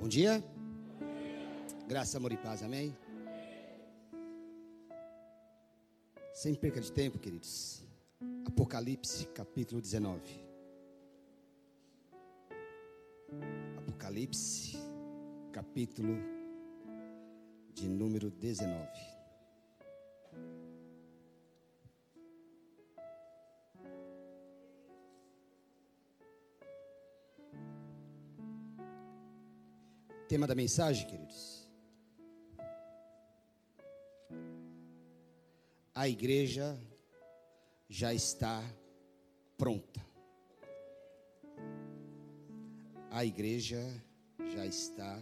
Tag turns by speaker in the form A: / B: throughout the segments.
A: Bom dia. Graça, amor e paz, amém? Sem perca de tempo, queridos. Apocalipse, capítulo 19. Apocalipse, capítulo de número 19. Tema da mensagem, queridos. A igreja já está pronta. A igreja já está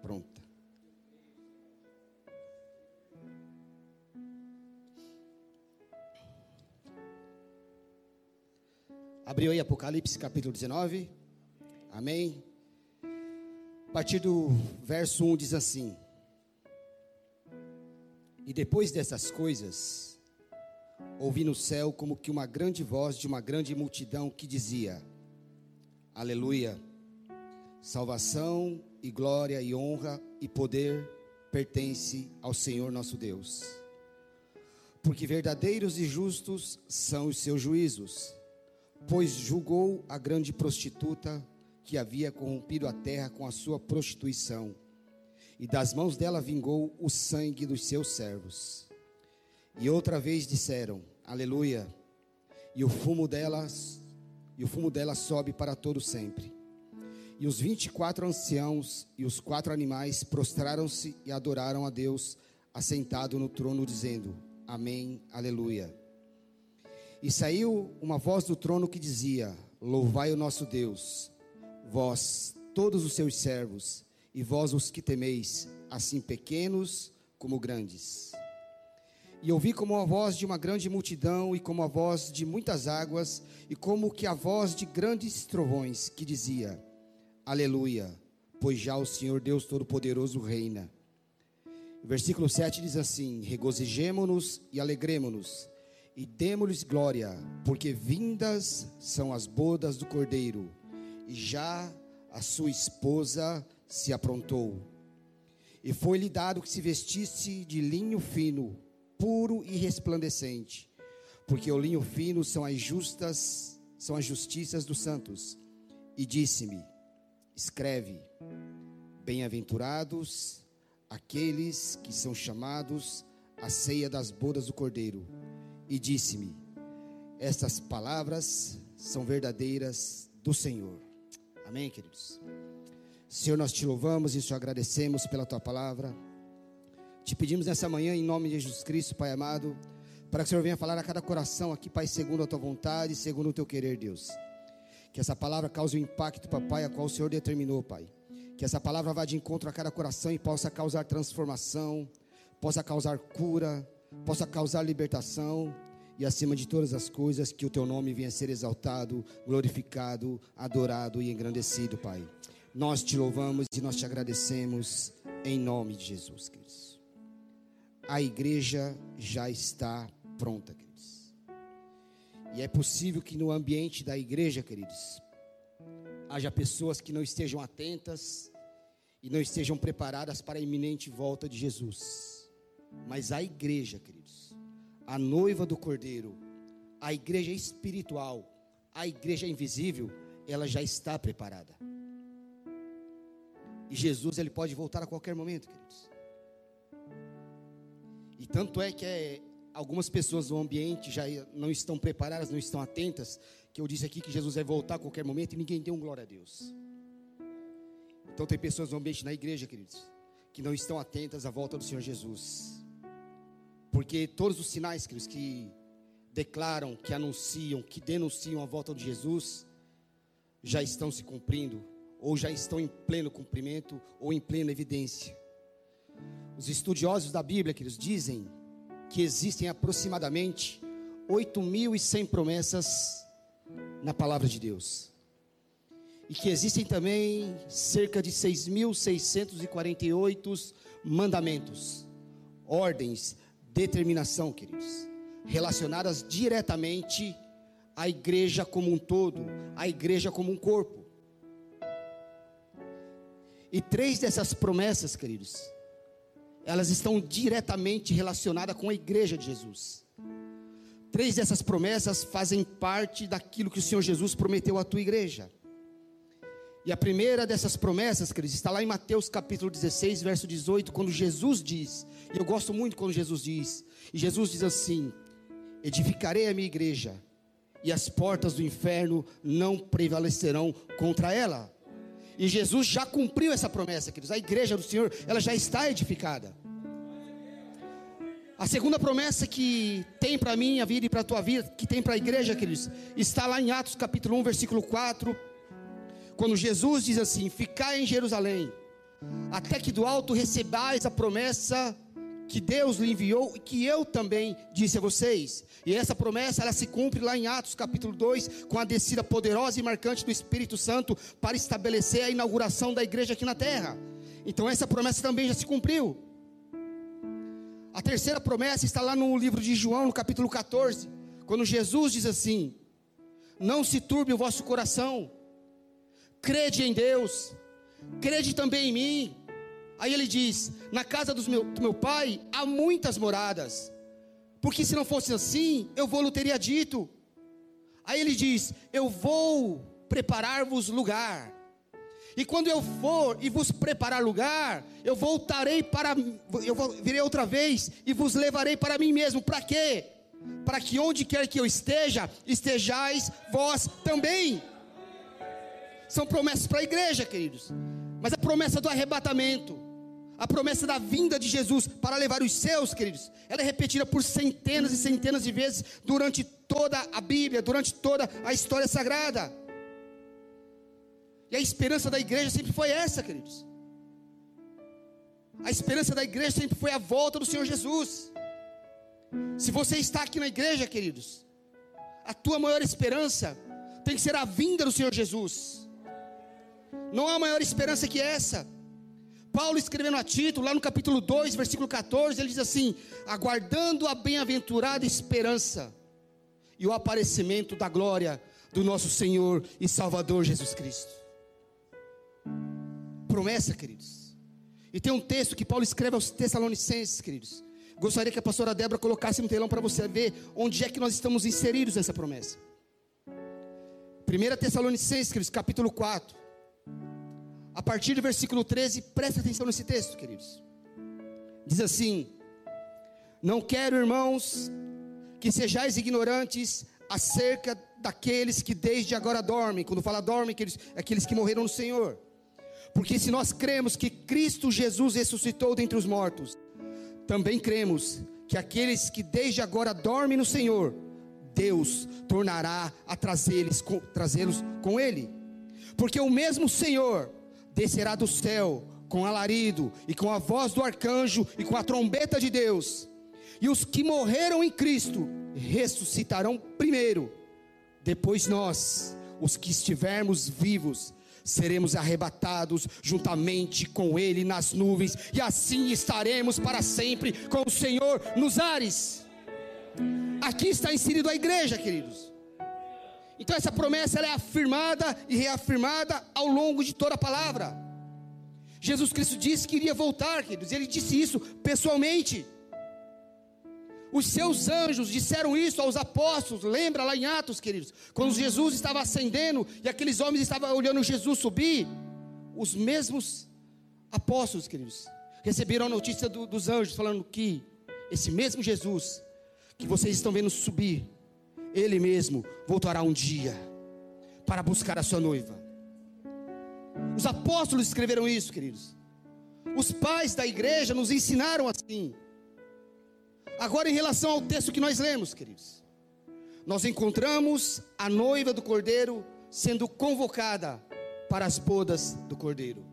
A: pronta. Abriu aí Apocalipse capítulo 19. Amém. A partir do verso 1 diz assim: E depois dessas coisas, ouvi no céu como que uma grande voz de uma grande multidão que dizia: Aleluia! Salvação e glória e honra e poder pertence ao Senhor nosso Deus. Porque verdadeiros e justos são os seus juízos, pois julgou a grande prostituta que havia corrompido a terra com a sua prostituição, e das mãos dela vingou o sangue dos seus servos. E outra vez disseram: Aleluia. E o fumo delas, e o fumo dela sobe para todo sempre. E os vinte e quatro anciãos e os quatro animais prostraram-se e adoraram a Deus, assentado no trono, dizendo: Amém, Aleluia. E saiu uma voz do trono que dizia: Louvai o nosso Deus, vós, todos os seus servos, e vós os que temeis, assim pequenos como grandes. E ouvi como a voz de uma grande multidão, e como a voz de muitas águas, e como que a voz de grandes trovões, que dizia: Aleluia, pois já o Senhor Deus Todo-Poderoso reina. Versículo 7 diz assim: Regozijemo-nos e alegremo-nos, e demos-lhes glória, porque vindas são as bodas do Cordeiro, e já a sua esposa se aprontou. E foi-lhe dado que se vestisse de linho fino, puro e resplandecente, porque o linho fino são as justas, são as justiças dos santos. E disse-me: escreve: Bem-aventurados aqueles que são chamados à ceia das bodas do Cordeiro. E disse-me: Estas palavras são verdadeiras do Senhor. Amém, queridos. Senhor, nós te louvamos e te agradecemos pela tua palavra. Te pedimos nessa manhã, em nome de Jesus Cristo, Pai amado, para que o Senhor venha falar a cada coração aqui, Pai, segundo a tua vontade, segundo o teu querer, Deus. Que essa palavra cause o impacto, papai, a qual o Senhor determinou, Pai. Que essa palavra vá de encontro a cada coração e possa causar transformação, possa causar cura, possa causar libertação e acima de todas as coisas que o teu nome venha a ser exaltado, glorificado, adorado e engrandecido, Pai. Nós te louvamos e nós te agradecemos em nome de Jesus, queridos. A igreja já está pronta, queridos. E é possível que no ambiente da igreja, queridos, haja pessoas que não estejam atentas e não estejam preparadas para a iminente volta de Jesus. Mas a igreja, queridos, a noiva do Cordeiro, a igreja espiritual, a igreja invisível, ela já está preparada. E Jesus, ele pode voltar a qualquer momento, queridos. E tanto é que é algumas pessoas no ambiente já não estão preparadas, não estão atentas, que eu disse aqui que Jesus vai voltar a qualquer momento e ninguém deu um glória a Deus. Então tem pessoas no ambiente na igreja, queridos, que não estão atentas à volta do Senhor Jesus. Porque todos os sinais, queridos, que declaram, que anunciam, que denunciam a volta de Jesus, já estão se cumprindo, ou já estão em pleno cumprimento, ou em plena evidência. Os estudiosos da Bíblia, queridos, dizem que existem aproximadamente 8.100 promessas na palavra de Deus. E que existem também cerca de 6.648 mandamentos, ordens, determinação, queridos, relacionadas diretamente à igreja como um todo, à igreja como um corpo. E três dessas promessas, queridos, elas estão diretamente relacionadas com a igreja de Jesus. Três dessas promessas fazem parte daquilo que o Senhor Jesus prometeu à tua igreja. E a primeira dessas promessas, queridos, está lá em Mateus capítulo 16, verso 18, quando Jesus diz, e eu gosto muito quando Jesus diz, e Jesus diz assim: Edificarei a minha igreja, e as portas do inferno não prevalecerão contra ela. E Jesus já cumpriu essa promessa, queridos. A igreja do Senhor, ela já está edificada. A segunda promessa que tem para mim a vida e para a tua vida, que tem para a igreja, queridos, está lá em Atos capítulo 1, versículo 4, quando Jesus diz assim: Ficai em Jerusalém, até que do alto recebais a promessa que Deus lhe enviou e que eu também disse a vocês. E essa promessa ela se cumpre lá em Atos capítulo 2, com a descida poderosa e marcante do Espírito Santo para estabelecer a inauguração da igreja aqui na terra. Então essa promessa também já se cumpriu. A terceira promessa está lá no livro de João, no capítulo 14, quando Jesus diz assim: Não se turbe o vosso coração, crede em Deus, crede também em mim. Aí ele diz: Na casa meu, do meu pai há muitas moradas, porque se não fosse assim, eu vou-lhe teria dito. Aí ele diz: Eu vou preparar-vos lugar. E quando eu for e vos preparar lugar, eu voltarei para eu virei outra vez e vos levarei para mim mesmo. Para quê? Para que onde quer que eu esteja, estejais vós também. São promessas para a igreja, queridos. Mas a promessa do arrebatamento, a promessa da vinda de Jesus para levar os seus, queridos, ela é repetida por centenas e centenas de vezes durante toda a Bíblia, durante toda a história sagrada. E a esperança da igreja sempre foi essa, queridos. A esperança da igreja sempre foi a volta do Senhor Jesus. Se você está aqui na igreja, queridos, a tua maior esperança tem que ser a vinda do Senhor Jesus. Não há maior esperança que essa. Paulo escrevendo a Tito, lá no capítulo 2, versículo 14, ele diz assim: aguardando a bem-aventurada esperança e o aparecimento da glória do nosso Senhor e Salvador Jesus Cristo. Promessa, queridos. E tem um texto que Paulo escreve aos Tessalonicenses, queridos. Gostaria que a pastora Débora colocasse no telão para você ver onde é que nós estamos inseridos nessa promessa. 1 Tessalonicenses, queridos, capítulo 4 a partir do versículo 13, presta atenção nesse texto, queridos. Diz assim: Não quero, irmãos, que sejais ignorantes acerca daqueles que desde agora dormem. Quando fala dormem, aqueles, aqueles que morreram no Senhor. Porque se nós cremos que Cristo Jesus ressuscitou dentre os mortos, também cremos que aqueles que desde agora dormem no Senhor, Deus tornará a trazê-los com, trazê com Ele. Porque o mesmo Senhor descerá do céu com alarido e com a voz do arcanjo e com a trombeta de Deus. E os que morreram em Cristo ressuscitarão primeiro. Depois nós, os que estivermos vivos, seremos arrebatados juntamente com Ele nas nuvens, e assim estaremos para sempre com o Senhor nos ares. Aqui está inserido a igreja, queridos. Então essa promessa é afirmada e reafirmada ao longo de toda a palavra. Jesus Cristo disse que iria voltar, queridos, ele disse isso pessoalmente. Os seus anjos disseram isso aos apóstolos, lembra lá em Atos, queridos, quando Jesus estava ascendendo e aqueles homens estavam olhando Jesus subir, os mesmos apóstolos, queridos, receberam a notícia do, dos anjos falando que esse mesmo Jesus que vocês estão vendo subir, ele mesmo voltará um dia para buscar a sua noiva. Os apóstolos escreveram isso, queridos. Os pais da igreja nos ensinaram assim. Agora, em relação ao texto que nós lemos, queridos, nós encontramos a noiva do cordeiro sendo convocada para as bodas do cordeiro.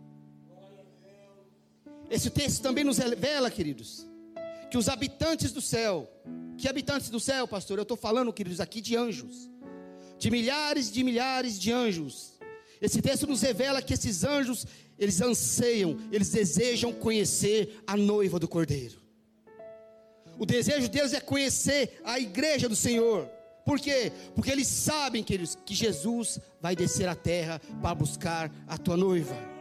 A: Esse texto também nos revela, queridos, que os habitantes do céu que habitantes do céu, pastor? Eu estou falando, queridos, aqui de anjos, de milhares de milhares de anjos. Esse texto nos revela que esses anjos, eles anseiam, eles desejam conhecer a noiva do Cordeiro. O desejo deles é conhecer a igreja do Senhor. Por quê? Porque eles sabem, queridos, que Jesus vai descer à terra para buscar a tua noiva.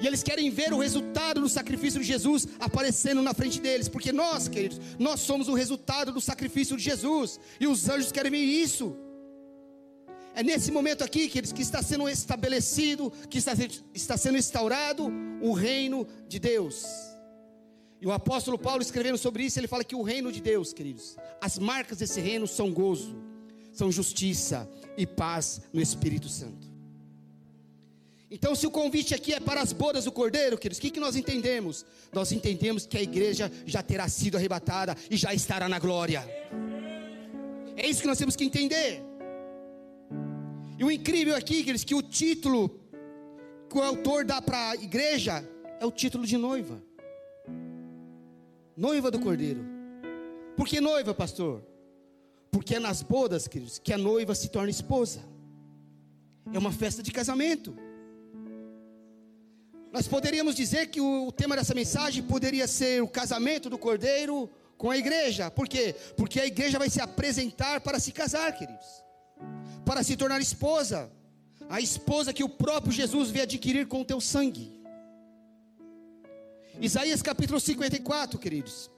A: E eles querem ver o resultado do sacrifício de Jesus aparecendo na frente deles, porque nós, queridos, nós somos o resultado do sacrifício de Jesus, e os anjos querem ver isso. É nesse momento aqui, queridos, que está sendo estabelecido, que está, está sendo instaurado o reino de Deus. E o apóstolo Paulo escrevendo sobre isso, ele fala que o reino de Deus, queridos, as marcas desse reino são gozo, são justiça e paz no Espírito Santo. Então, se o convite aqui é para as bodas do Cordeiro, queridos, o que, que nós entendemos? Nós entendemos que a igreja já terá sido arrebatada e já estará na glória. É isso que nós temos que entender. E o incrível aqui, queridos, que o título que o autor dá para a igreja é o título de noiva. Noiva do Cordeiro. Por que noiva, pastor? Porque é nas bodas, queridos, que a noiva se torna esposa. É uma festa de casamento. Nós poderíamos dizer que o tema dessa mensagem poderia ser o casamento do cordeiro com a igreja. Por quê? Porque a igreja vai se apresentar para se casar, queridos. Para se tornar esposa. A esposa que o próprio Jesus veio adquirir com o teu sangue. Isaías capítulo 54, queridos.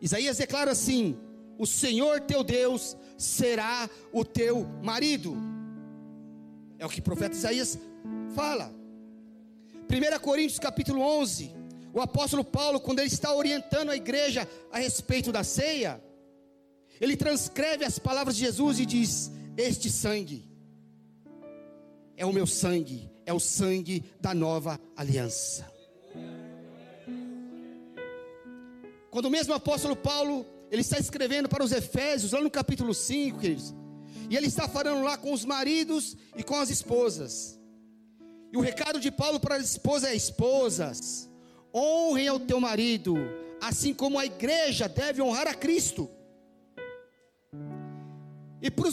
A: Isaías declara assim: O Senhor teu Deus será o teu marido. É o que o profeta Isaías fala. 1 Coríntios capítulo 11, o apóstolo Paulo, quando ele está orientando a igreja a respeito da ceia, ele transcreve as palavras de Jesus e diz: Este sangue é o meu sangue, é o sangue da nova aliança. Quando o mesmo apóstolo Paulo, ele está escrevendo para os Efésios, lá no capítulo 5, queridos, e ele está falando lá com os maridos e com as esposas. E o recado de Paulo para as esposas é: esposas, honrem ao teu marido, assim como a igreja deve honrar a Cristo. E para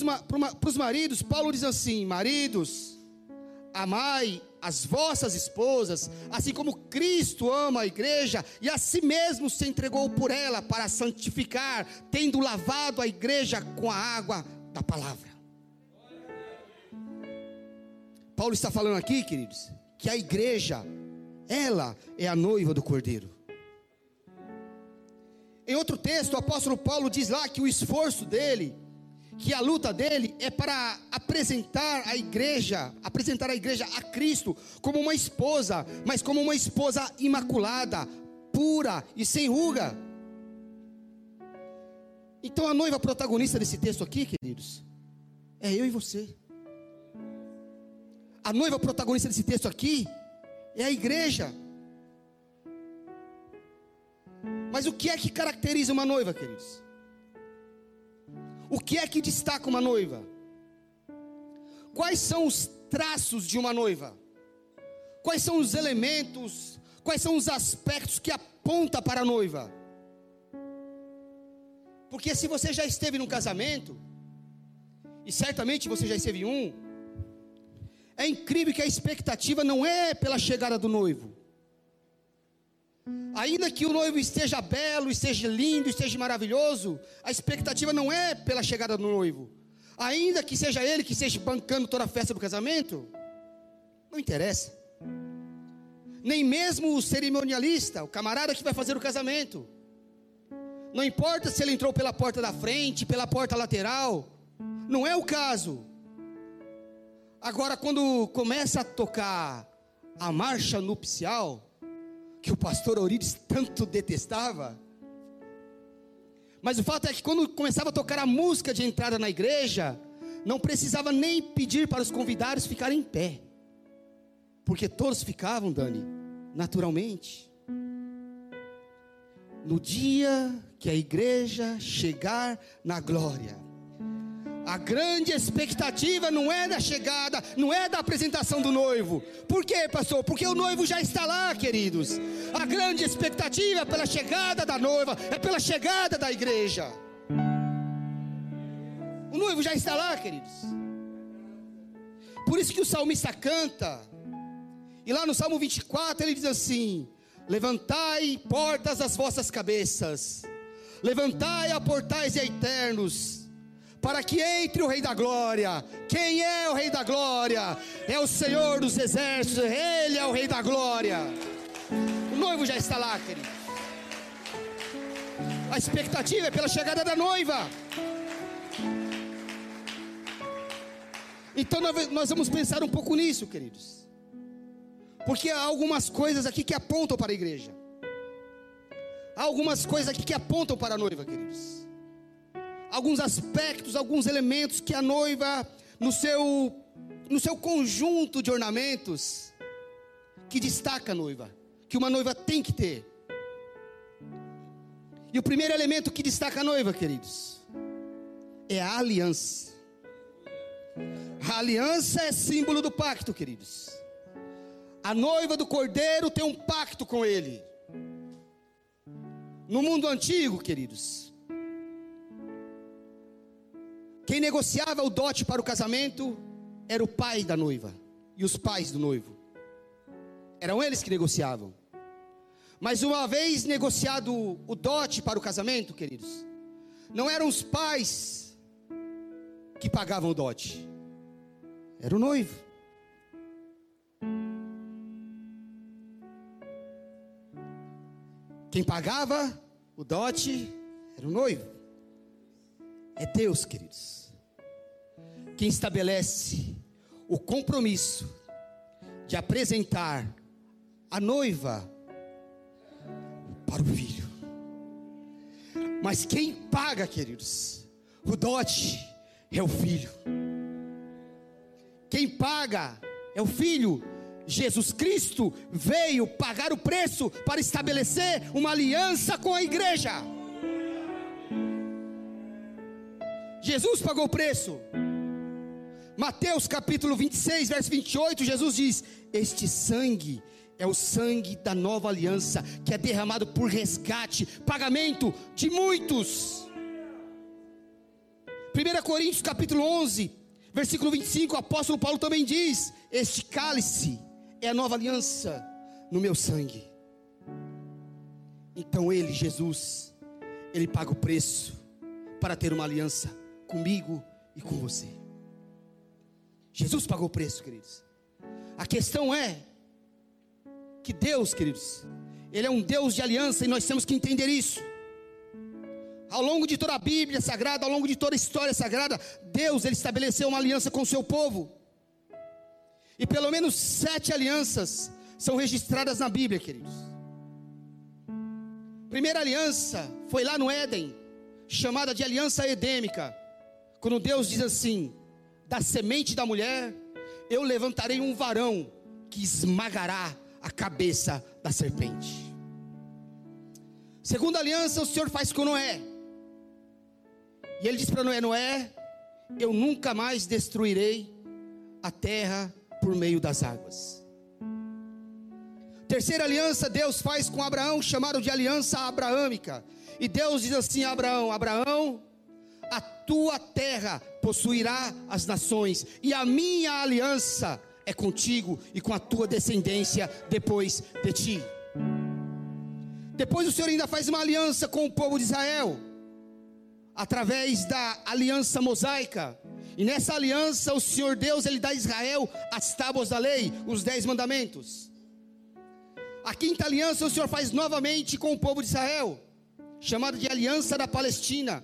A: os, maridos, Paulo diz assim: maridos, amai as vossas esposas, assim como Cristo ama a igreja e a si mesmo se entregou por ela para santificar, tendo lavado a igreja com a água da palavra. Paulo está falando aqui, queridos, que a igreja, ela é a noiva do cordeiro. Em outro texto, o apóstolo Paulo diz lá que o esforço dele, que a luta dele é para apresentar a igreja, apresentar a igreja a Cristo como uma esposa, mas como uma esposa imaculada, pura e sem ruga. Então a noiva protagonista desse texto aqui, queridos, é eu e você a noiva protagonista desse texto aqui é a igreja. Mas o que é que caracteriza uma noiva, queridos? O que é que destaca uma noiva? Quais são os traços de uma noiva? Quais são os elementos? Quais são os aspectos que aponta para a noiva? Porque se você já esteve num casamento, e certamente você já esteve em um, é incrível que a expectativa não é pela chegada do noivo. Ainda que o noivo esteja belo, esteja lindo, esteja maravilhoso, a expectativa não é pela chegada do noivo. Ainda que seja ele que esteja bancando toda a festa do casamento, não interessa. Nem mesmo o cerimonialista, o camarada que vai fazer o casamento. Não importa se ele entrou pela porta da frente, pela porta lateral, não é o caso. Agora, quando começa a tocar a marcha nupcial, que o pastor Orides tanto detestava, mas o fato é que quando começava a tocar a música de entrada na igreja, não precisava nem pedir para os convidados ficarem em pé, porque todos ficavam, Dani, naturalmente. No dia que a igreja chegar na glória, a grande expectativa não é da chegada, não é da apresentação do noivo. Por quê, pastor? Porque o noivo já está lá, queridos. A grande expectativa é pela chegada da noiva, é pela chegada da igreja. O noivo já está lá, queridos. Por isso que o salmista canta. E lá no Salmo 24 ele diz assim: Levantai portas as vossas cabeças, levantai a portais eternos para que entre o Rei da Glória. Quem é o Rei da Glória? É o Senhor dos Exércitos, Ele é o Rei da Glória. O noivo já está lá, querido. A expectativa é pela chegada da noiva. Então nós vamos pensar um pouco nisso, queridos. Porque há algumas coisas aqui que apontam para a igreja. Há algumas coisas aqui que apontam para a noiva, queridos. Alguns aspectos, alguns elementos que a noiva, no seu, no seu conjunto de ornamentos, que destaca a noiva, que uma noiva tem que ter. E o primeiro elemento que destaca a noiva, queridos, é a aliança. A aliança é símbolo do pacto, queridos. A noiva do cordeiro tem um pacto com ele. No mundo antigo, queridos, quem negociava o dote para o casamento era o pai da noiva e os pais do noivo. Eram eles que negociavam. Mas uma vez negociado o dote para o casamento, queridos, não eram os pais que pagavam o dote, era o noivo. Quem pagava o dote era o noivo. É Deus, queridos. Quem estabelece o compromisso de apresentar a noiva para o filho. Mas quem paga, queridos, o dote é o filho. Quem paga é o filho. Jesus Cristo veio pagar o preço para estabelecer uma aliança com a igreja. Jesus pagou o preço. Mateus capítulo 26, verso 28, Jesus diz: Este sangue é o sangue da nova aliança, que é derramado por resgate, pagamento de muitos. 1 Coríntios capítulo 11, Versículo 25, o apóstolo Paulo também diz: Este cálice é a nova aliança no meu sangue. Então ele, Jesus, ele paga o preço para ter uma aliança comigo e com você. Jesus pagou o preço, queridos. A questão é que Deus, queridos, Ele é um Deus de aliança e nós temos que entender isso. Ao longo de toda a Bíblia sagrada, ao longo de toda a história sagrada, Deus ele estabeleceu uma aliança com o seu povo. E pelo menos sete alianças são registradas na Bíblia, queridos. Primeira aliança foi lá no Éden, chamada de aliança edêmica, quando Deus diz assim: da semente da mulher eu levantarei um varão que esmagará a cabeça da serpente. Segunda aliança o Senhor faz com Noé. E ele diz para Noé: Noé, eu nunca mais destruirei a terra por meio das águas. Terceira aliança Deus faz com Abraão, chamaram de aliança abraâmica. E Deus diz assim a Abraão: Abraão, a tua terra possuirá as nações, e a minha aliança é contigo e com a tua descendência depois de ti. Depois o Senhor ainda faz uma aliança com o povo de Israel através da aliança mosaica. E nessa aliança o Senhor Deus ele dá a Israel as tábuas da lei, os dez mandamentos. A quinta aliança o Senhor faz novamente com o povo de Israel, chamada de aliança da Palestina.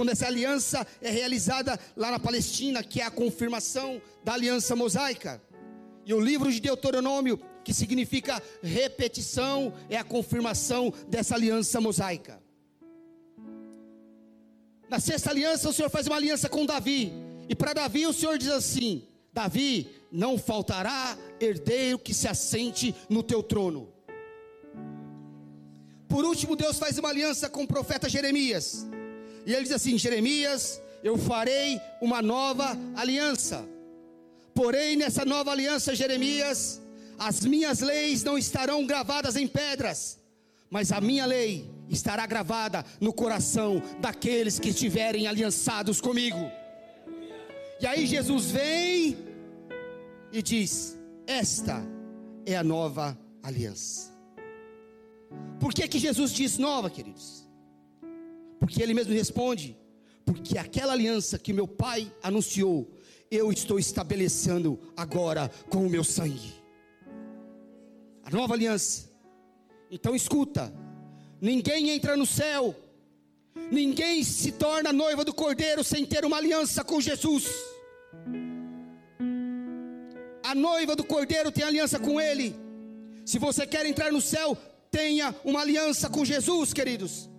A: Quando essa aliança é realizada lá na Palestina, que é a confirmação da aliança mosaica. E o livro de Deuteronômio, que significa repetição, é a confirmação dessa aliança mosaica. Na sexta aliança, o Senhor faz uma aliança com Davi. E para Davi, o Senhor diz assim: Davi, não faltará herdeiro que se assente no teu trono. Por último, Deus faz uma aliança com o profeta Jeremias. E ele diz assim: Jeremias, eu farei uma nova aliança. Porém, nessa nova aliança, Jeremias, as minhas leis não estarão gravadas em pedras, mas a minha lei estará gravada no coração daqueles que estiverem aliançados comigo. E aí Jesus vem e diz: Esta é a nova aliança. Por que, que Jesus diz nova, queridos? Porque ele mesmo responde: porque aquela aliança que meu pai anunciou, eu estou estabelecendo agora com o meu sangue. A nova aliança. Então escuta: ninguém entra no céu, ninguém se torna noiva do cordeiro sem ter uma aliança com Jesus. A noiva do cordeiro tem aliança com ele. Se você quer entrar no céu, tenha uma aliança com Jesus, queridos.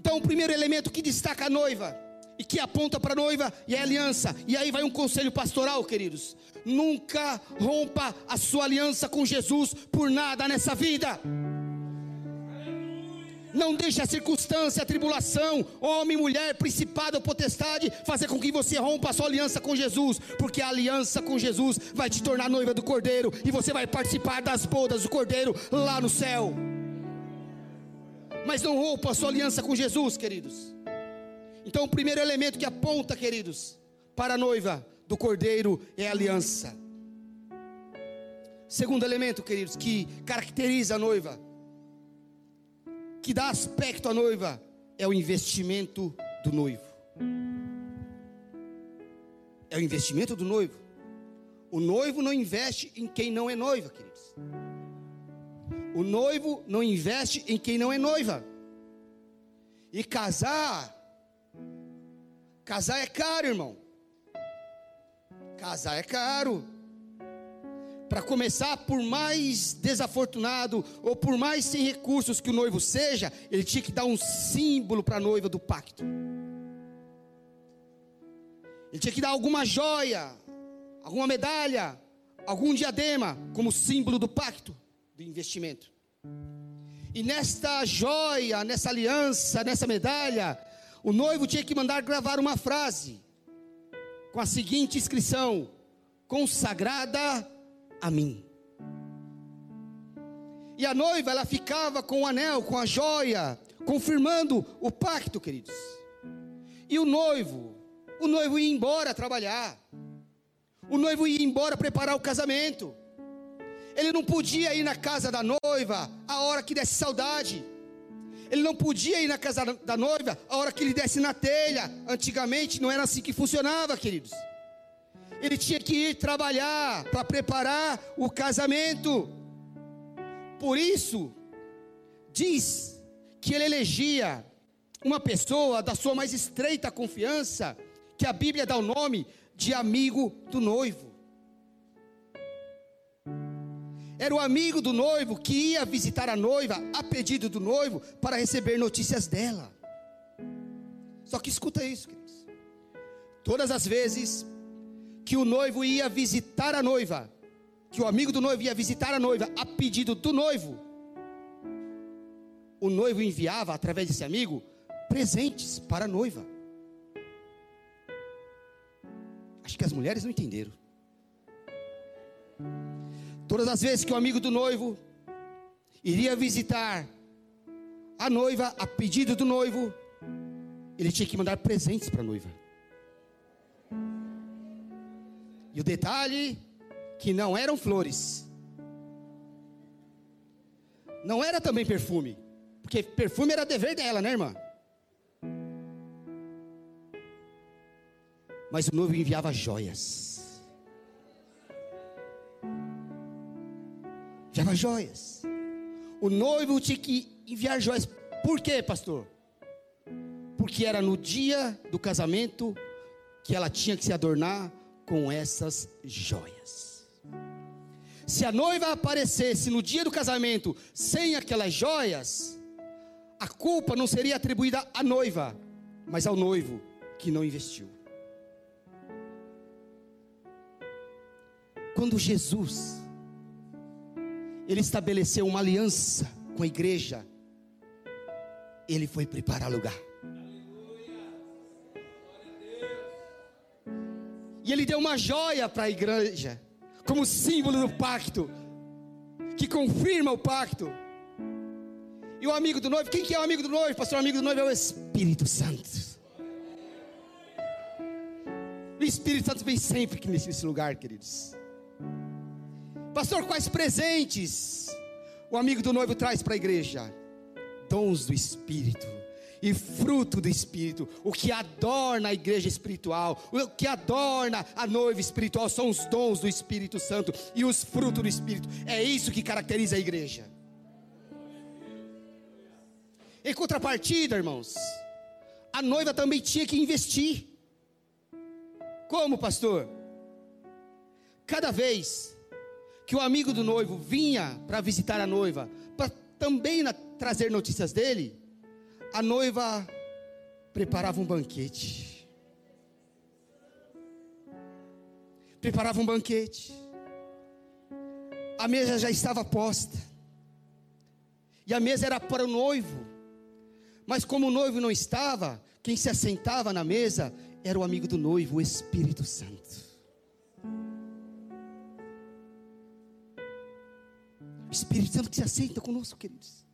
A: Então, o primeiro elemento que destaca a noiva e que aponta para a noiva e é a aliança. E aí vai um conselho pastoral, queridos. Nunca rompa a sua aliança com Jesus por nada nessa vida. Não deixe a circunstância, a tribulação, homem, mulher, principado ou potestade, fazer com que você rompa a sua aliança com Jesus, porque a aliança com Jesus vai te tornar noiva do Cordeiro e você vai participar das bodas do Cordeiro lá no céu mas não rompa a sua aliança com Jesus, queridos. Então, o primeiro elemento que aponta, queridos, para a noiva do cordeiro é a aliança. Segundo elemento, queridos, que caracteriza a noiva, que dá aspecto à noiva, é o investimento do noivo. É o investimento do noivo. O noivo não investe em quem não é noiva, queridos. O noivo não investe em quem não é noiva. E casar, casar é caro, irmão. Casar é caro. Para começar, por mais desafortunado ou por mais sem recursos que o noivo seja, ele tinha que dar um símbolo para a noiva do pacto. Ele tinha que dar alguma joia, alguma medalha, algum diadema como símbolo do pacto do investimento. E nesta joia, nessa aliança, nessa medalha, o noivo tinha que mandar gravar uma frase com a seguinte inscrição: consagrada a mim. E a noiva, ela ficava com o anel, com a joia, confirmando o pacto, queridos. E o noivo, o noivo ia embora trabalhar. O noivo ia embora preparar o casamento. Ele não podia ir na casa da noiva a hora que desse saudade. Ele não podia ir na casa da noiva a hora que ele desse na telha. Antigamente não era assim que funcionava, queridos. Ele tinha que ir trabalhar para preparar o casamento. Por isso, diz que ele elegia uma pessoa da sua mais estreita confiança, que a Bíblia dá o nome de amigo do noivo. Era o amigo do noivo que ia visitar a noiva a pedido do noivo para receber notícias dela. Só que escuta isso, queridos. Todas as vezes que o noivo ia visitar a noiva, que o amigo do noivo ia visitar a noiva a pedido do noivo, o noivo enviava através desse amigo presentes para a noiva. Acho que as mulheres não entenderam. Todas as vezes que o amigo do noivo iria visitar a noiva, a pedido do noivo, ele tinha que mandar presentes para a noiva. E o detalhe que não eram flores. Não era também perfume, porque perfume era dever dela, né, irmã? Mas o noivo enviava joias. Enviava joias. O noivo tinha que enviar joias. Por quê, pastor? Porque era no dia do casamento que ela tinha que se adornar com essas joias. Se a noiva aparecesse no dia do casamento sem aquelas joias, a culpa não seria atribuída à noiva, mas ao noivo que não investiu. Quando Jesus ele estabeleceu uma aliança com a igreja. Ele foi preparar lugar. E ele deu uma joia para a igreja, como símbolo do pacto, que confirma o pacto. E o amigo do noivo, quem que é o amigo do noivo? Pastor, o amigo do noivo é o Espírito Santo. O Espírito Santo vem sempre nesse lugar, queridos. Pastor, quais presentes o amigo do noivo traz para a igreja? Dons do Espírito. e fruto do Espírito. O que adorna a igreja espiritual, o que adorna a noiva espiritual são os dons do Espírito Santo e os frutos do Espírito. É isso que caracteriza a igreja. Em contrapartida, irmãos, a noiva também tinha que investir. Como, pastor? Cada vez que o amigo do noivo vinha para visitar a noiva, para também na, trazer notícias dele, a noiva preparava um banquete. Preparava um banquete. A mesa já estava posta. E a mesa era para o noivo. Mas como o noivo não estava, quem se assentava na mesa era o amigo do noivo, o Espírito Santo. Espírito Santo que se assenta conosco, queridos.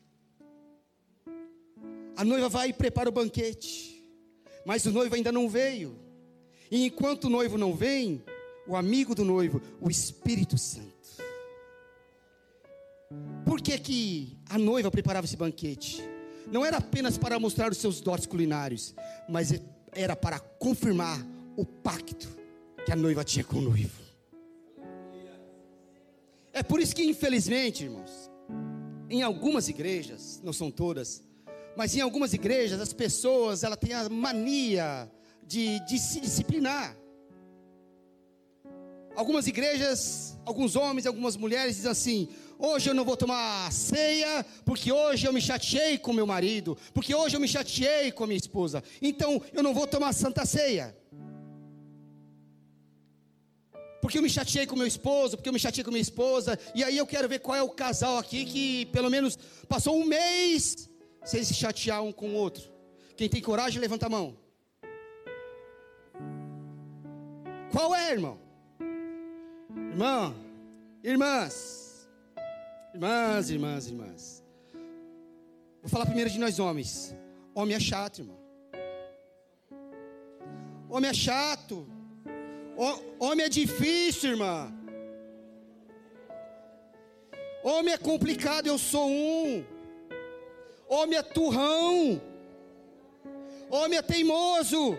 A: A noiva vai e prepara o banquete, mas o noivo ainda não veio. E enquanto o noivo não vem, o amigo do noivo, o Espírito Santo. Por que, que a noiva preparava esse banquete? Não era apenas para mostrar os seus dotes culinários, mas era para confirmar o pacto que a noiva tinha com o noivo. É por isso que, infelizmente, irmãos, em algumas igrejas, não são todas, mas em algumas igrejas as pessoas ela têm a mania de, de se disciplinar. Algumas igrejas, alguns homens, algumas mulheres dizem assim: hoje eu não vou tomar ceia, porque hoje eu me chateei com meu marido, porque hoje eu me chateei com minha esposa, então eu não vou tomar santa ceia porque eu me chateei com meu esposo, porque eu me chateei com minha esposa, e aí eu quero ver qual é o casal aqui que pelo menos passou um mês sem se chatear um com o outro. Quem tem coragem, levanta a mão. Qual é, irmão? Irmão, irmãs, irmãs, irmãs, irmãs. Vou falar primeiro de nós homens. Homem é chato, irmão. Homem é chato. Homem é difícil, irmã. Homem é complicado, eu sou um. Homem é turrão. Homem é teimoso.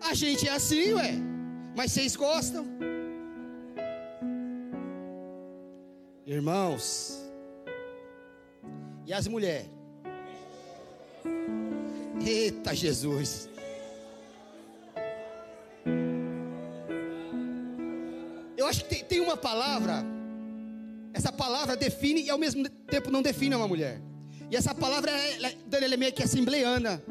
A: A gente é assim, ué. Mas vocês gostam? Irmãos. E as mulheres? Eita Jesus. Eu acho que tem, tem, uma palavra. Essa palavra define e ao mesmo tempo não define uma mulher. E essa palavra é, ela é meio que assembleiana.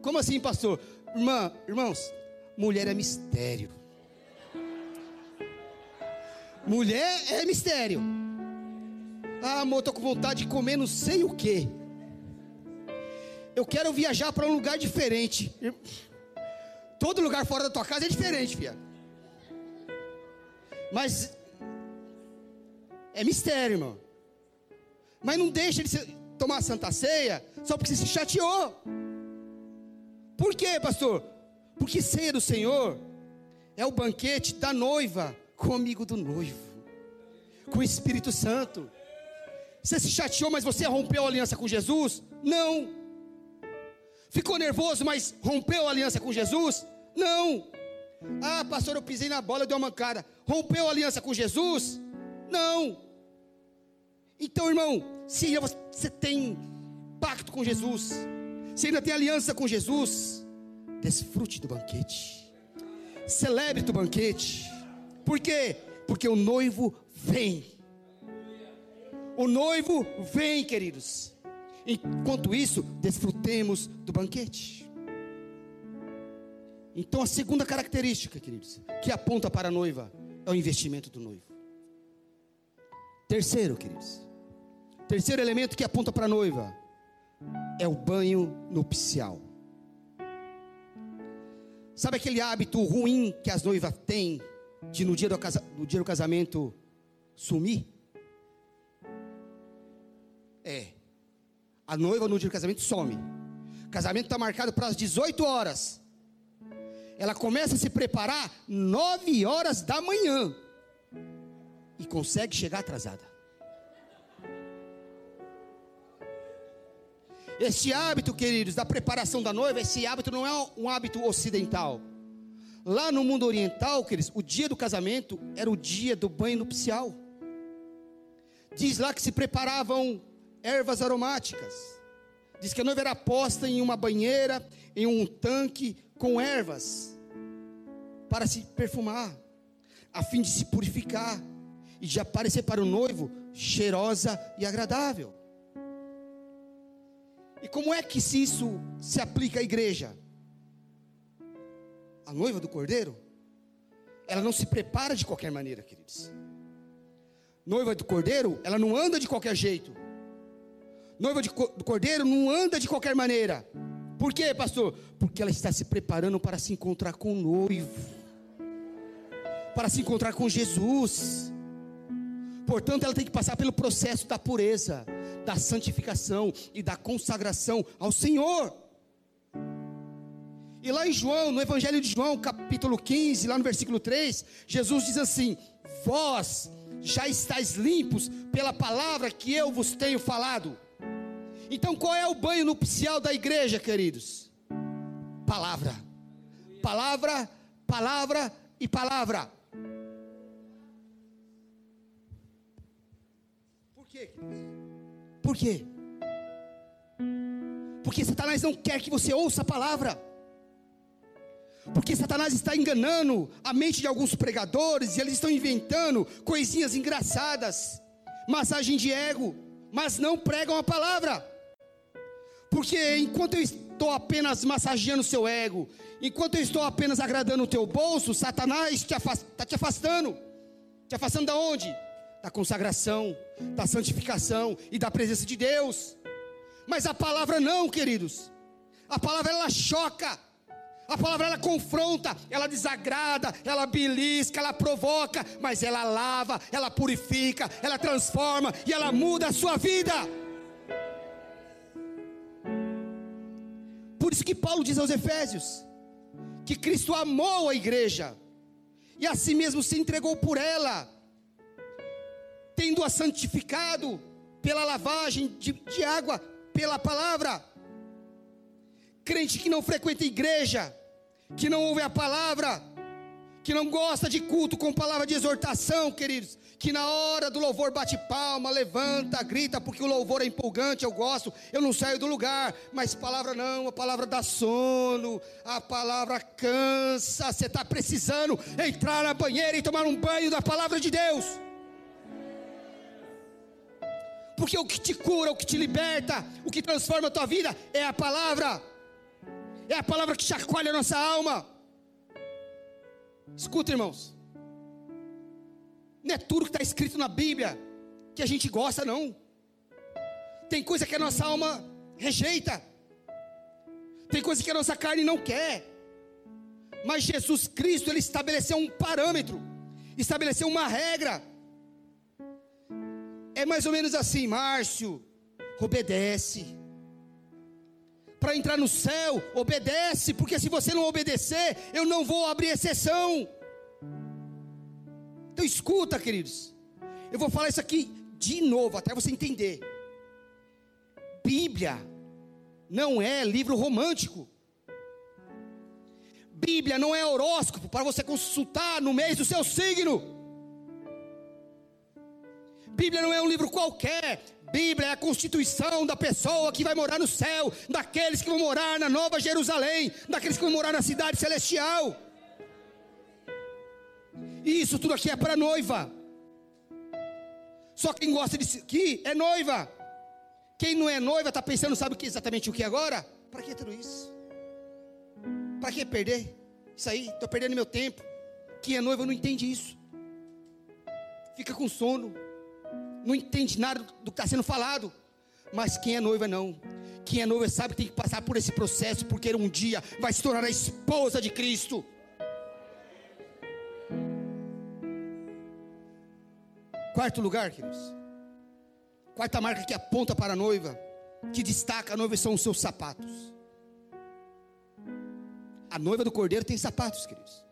A: Como assim, pastor? Irmã, irmãos, mulher é mistério. Mulher é mistério. Ah, amor, estou com vontade de comer não sei o que. Eu quero viajar para um lugar diferente. Todo lugar fora da tua casa é diferente, filha. Mas é mistério, irmão. Mas não deixa de tomar a santa ceia só porque você se chateou. Por quê, pastor? Porque ceia do Senhor é o banquete da noiva com o amigo do noivo, com o Espírito Santo. Você se chateou, mas você rompeu a aliança com Jesus? Não. Ficou nervoso, mas rompeu a aliança com Jesus? Não. Ah, pastor, eu pisei na bola, deu uma mancada. Rompeu a aliança com Jesus? Não. Então, irmão, se você tem pacto com Jesus, se ainda tem aliança com Jesus, desfrute do banquete. Celebre do banquete. Por quê? Porque o noivo vem. O noivo vem, queridos. Enquanto isso, desfrutemos do banquete. Então, a segunda característica, queridos, que aponta para a noiva, é o investimento do noivo. Terceiro, queridos, terceiro elemento que aponta para a noiva é o banho nupcial. Sabe aquele hábito ruim que as noivas têm de no dia do, casa, no dia do casamento sumir? É. A noiva no dia do casamento some. Casamento está marcado para as 18 horas. Ela começa a se preparar 9 horas da manhã. e consegue chegar atrasada. Este hábito, queridos, da preparação da noiva, esse hábito não é um hábito ocidental. Lá no mundo oriental, queridos, o dia do casamento era o dia do banho nupcial. Diz lá que se preparavam ervas aromáticas. Diz que a noiva era posta em uma banheira, em um tanque com ervas, para se perfumar, a fim de se purificar e de aparecer para o noivo cheirosa e agradável. E como é que se isso se aplica à igreja? A noiva do cordeiro, ela não se prepara de qualquer maneira, queridos. Noiva do cordeiro, ela não anda de qualquer jeito. Noiva do cordeiro não anda de qualquer maneira. Por quê, pastor? Porque ela está se preparando para se encontrar com o noivo, para se encontrar com Jesus. Portanto, ela tem que passar pelo processo da pureza, da santificação e da consagração ao Senhor. E lá em João, no Evangelho de João, capítulo 15, lá no versículo 3, Jesus diz assim: Vós já estáis limpos pela palavra que eu vos tenho falado. Então, qual é o banho nupcial da igreja, queridos? Palavra, palavra, palavra e palavra. Por quê? Por quê? Porque Satanás não quer que você ouça a palavra. Porque Satanás está enganando a mente de alguns pregadores e eles estão inventando coisinhas engraçadas, massagem de ego, mas não pregam a palavra. Porque enquanto eu estou apenas massageando o seu ego, enquanto eu estou apenas agradando o teu bolso, Satanás está te, te afastando. Te afastando da onde? da consagração, da santificação e da presença de Deus. Mas a palavra não, queridos. A palavra ela choca. A palavra ela confronta, ela desagrada, ela belisca, ela provoca, mas ela lava, ela purifica, ela transforma e ela muda a sua vida. Por isso que Paulo diz aos Efésios que Cristo amou a igreja e a si mesmo se entregou por ela tendo-a santificado pela lavagem de, de água, pela palavra. Crente que não frequenta igreja, que não ouve a palavra, que não gosta de culto com palavra de exortação, queridos, que na hora do louvor bate palma, levanta, grita, porque o louvor é empolgante, eu gosto, eu não saio do lugar, mas palavra não, a palavra dá sono, a palavra cansa, você está precisando entrar na banheira e tomar um banho da palavra de Deus. Porque o que te cura, o que te liberta, o que transforma a tua vida é a palavra. É a palavra que chacoalha a nossa alma. Escuta, irmãos. Não é tudo que está escrito na Bíblia que a gente gosta, não. Tem coisa que a nossa alma rejeita. Tem coisa que a nossa carne não quer. Mas Jesus Cristo, Ele estabeleceu um parâmetro, estabeleceu uma regra é mais ou menos assim, Márcio, obedece. Para entrar no céu, obedece, porque se você não obedecer, eu não vou abrir exceção. Então escuta, queridos. Eu vou falar isso aqui de novo, até você entender. Bíblia não é livro romântico. Bíblia não é horóscopo para você consultar no mês do seu signo. Bíblia não é um livro qualquer. Bíblia é a constituição da pessoa que vai morar no céu, daqueles que vão morar na Nova Jerusalém, daqueles que vão morar na cidade celestial. Isso tudo aqui é para noiva. Só quem gosta disso aqui é noiva. Quem não é noiva está pensando, sabe que, exatamente o que agora? Para que tudo isso? Para que perder? Isso aí, estou perdendo meu tempo. Quem é noiva não entende isso. Fica com sono não entende nada do que está sendo falado. Mas quem é noiva não. Quem é noiva sabe que tem que passar por esse processo, porque um dia vai se tornar a esposa de Cristo. Quarto lugar, queridos. Quarta marca que aponta para a noiva, que destaca a noiva são os seus sapatos. A noiva do cordeiro tem sapatos, queridos.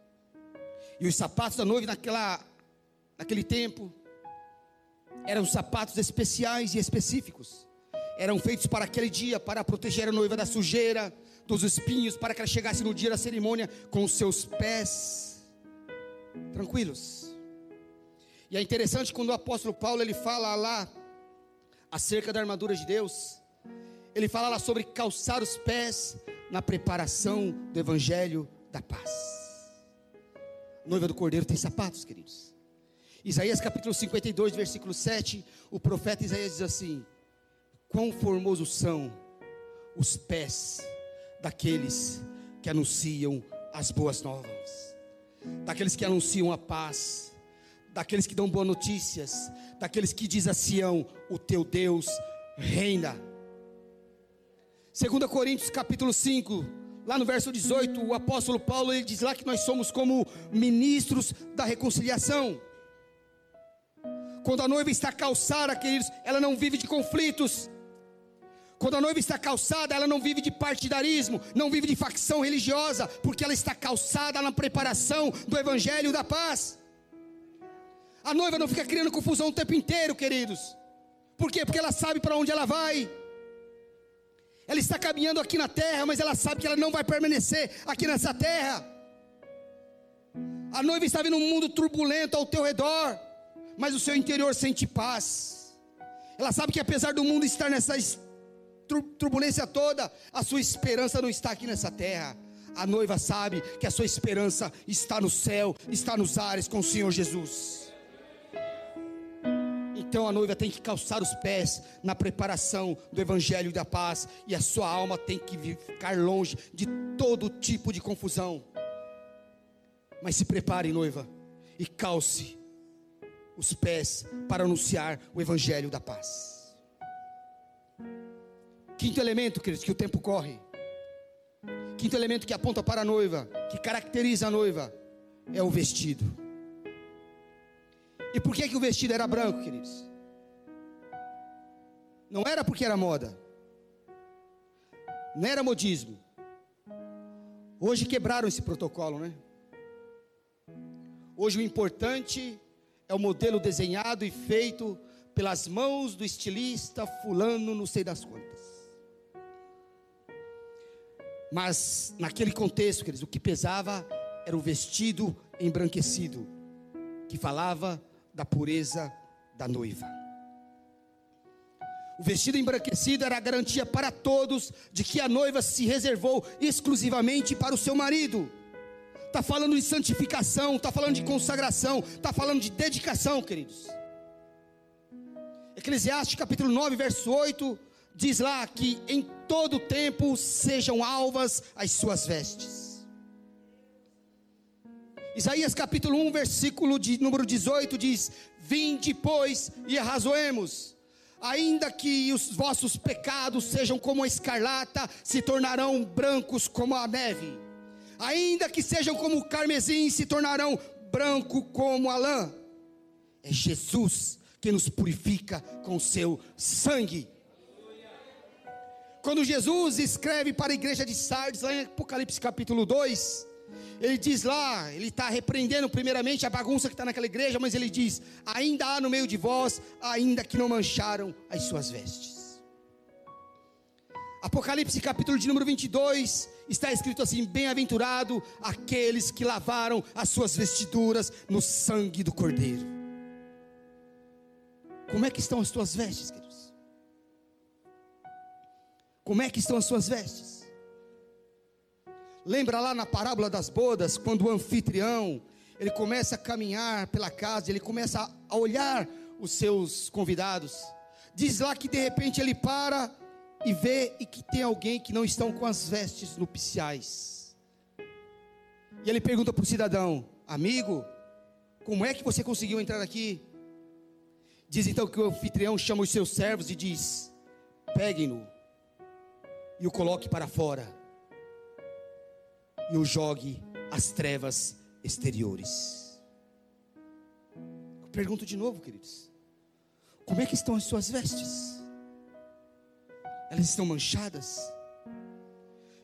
A: E os sapatos da noiva naquela, naquele tempo eram sapatos especiais e específicos. Eram feitos para aquele dia, para proteger a noiva da sujeira, dos espinhos, para que ela chegasse no dia da cerimônia com os seus pés tranquilos. E é interessante quando o apóstolo Paulo ele fala lá acerca da armadura de Deus, ele fala lá sobre calçar os pés na preparação do evangelho da paz. A noiva do Cordeiro tem sapatos, queridos. Isaías capítulo 52, versículo 7, o profeta Isaías diz assim: Quão formosos são os pés daqueles que anunciam as boas novas, daqueles que anunciam a paz, daqueles que dão boas notícias, daqueles que diz a Sião: O teu Deus reina. 2 Coríntios capítulo 5, lá no verso 18, o apóstolo Paulo ele diz lá que nós somos como ministros da reconciliação. Quando a noiva está calçada, queridos, ela não vive de conflitos. Quando a noiva está calçada, ela não vive de partidarismo, não vive de facção religiosa, porque ela está calçada na preparação do evangelho da paz. A noiva não fica criando confusão o tempo inteiro, queridos. Por quê? Porque ela sabe para onde ela vai. Ela está caminhando aqui na terra, mas ela sabe que ela não vai permanecer aqui nessa terra. A noiva está vendo um mundo turbulento ao teu redor, mas o seu interior sente paz. Ela sabe que apesar do mundo estar nessa turbulência toda, a sua esperança não está aqui nessa terra. A noiva sabe que a sua esperança está no céu, está nos ares com o Senhor Jesus. Então a noiva tem que calçar os pés na preparação do evangelho da paz, e a sua alma tem que ficar longe de todo tipo de confusão. Mas se prepare, noiva, e calce os pés para anunciar o evangelho da paz. Quinto elemento, queridos, que o tempo corre. Quinto elemento que aponta para a noiva, que caracteriza a noiva, é o vestido. E por que, que o vestido era branco, queridos? Não era porque era moda. Não era modismo. Hoje quebraram esse protocolo, né? Hoje o importante é o modelo desenhado e feito pelas mãos do estilista fulano, não sei das quantas. Mas naquele contexto, queridos, o que pesava era o vestido embranquecido, que falava da pureza da noiva. O vestido embranquecido era a garantia para todos de que a noiva se reservou exclusivamente para o seu marido. Está falando de santificação, está falando de consagração, está falando de dedicação, queridos. Eclesiastes capítulo 9, verso 8, diz lá que em todo tempo sejam alvas as suas vestes. Isaías capítulo 1, versículo de número 18 diz: Vinde, pois, e arrazoemos. Ainda que os vossos pecados sejam como a escarlata, se tornarão brancos como a neve. Ainda que sejam como carmesim, se tornarão branco como a lã. É Jesus que nos purifica com seu sangue. Quando Jesus escreve para a igreja de Sardes, lá em Apocalipse capítulo 2, ele diz lá, ele está repreendendo primeiramente a bagunça que está naquela igreja, mas ele diz: ainda há no meio de vós, ainda que não mancharam as suas vestes. Apocalipse capítulo de número 22, está escrito assim: Bem-aventurado aqueles que lavaram as suas vestiduras no sangue do Cordeiro. Como é que estão as tuas vestes, queridos? Como é que estão as suas vestes? Lembra lá na parábola das bodas, quando o anfitrião, ele começa a caminhar pela casa, ele começa a olhar os seus convidados. Diz lá que de repente ele para e vê e que tem alguém que não estão com as vestes nupciais. E ele pergunta para o cidadão: Amigo, como é que você conseguiu entrar aqui? Diz então que o anfitrião chama os seus servos e diz: Peguem-no e o coloque para fora e o jogue às trevas exteriores. Eu pergunto de novo, queridos: como é que estão as suas vestes? Elas estão manchadas?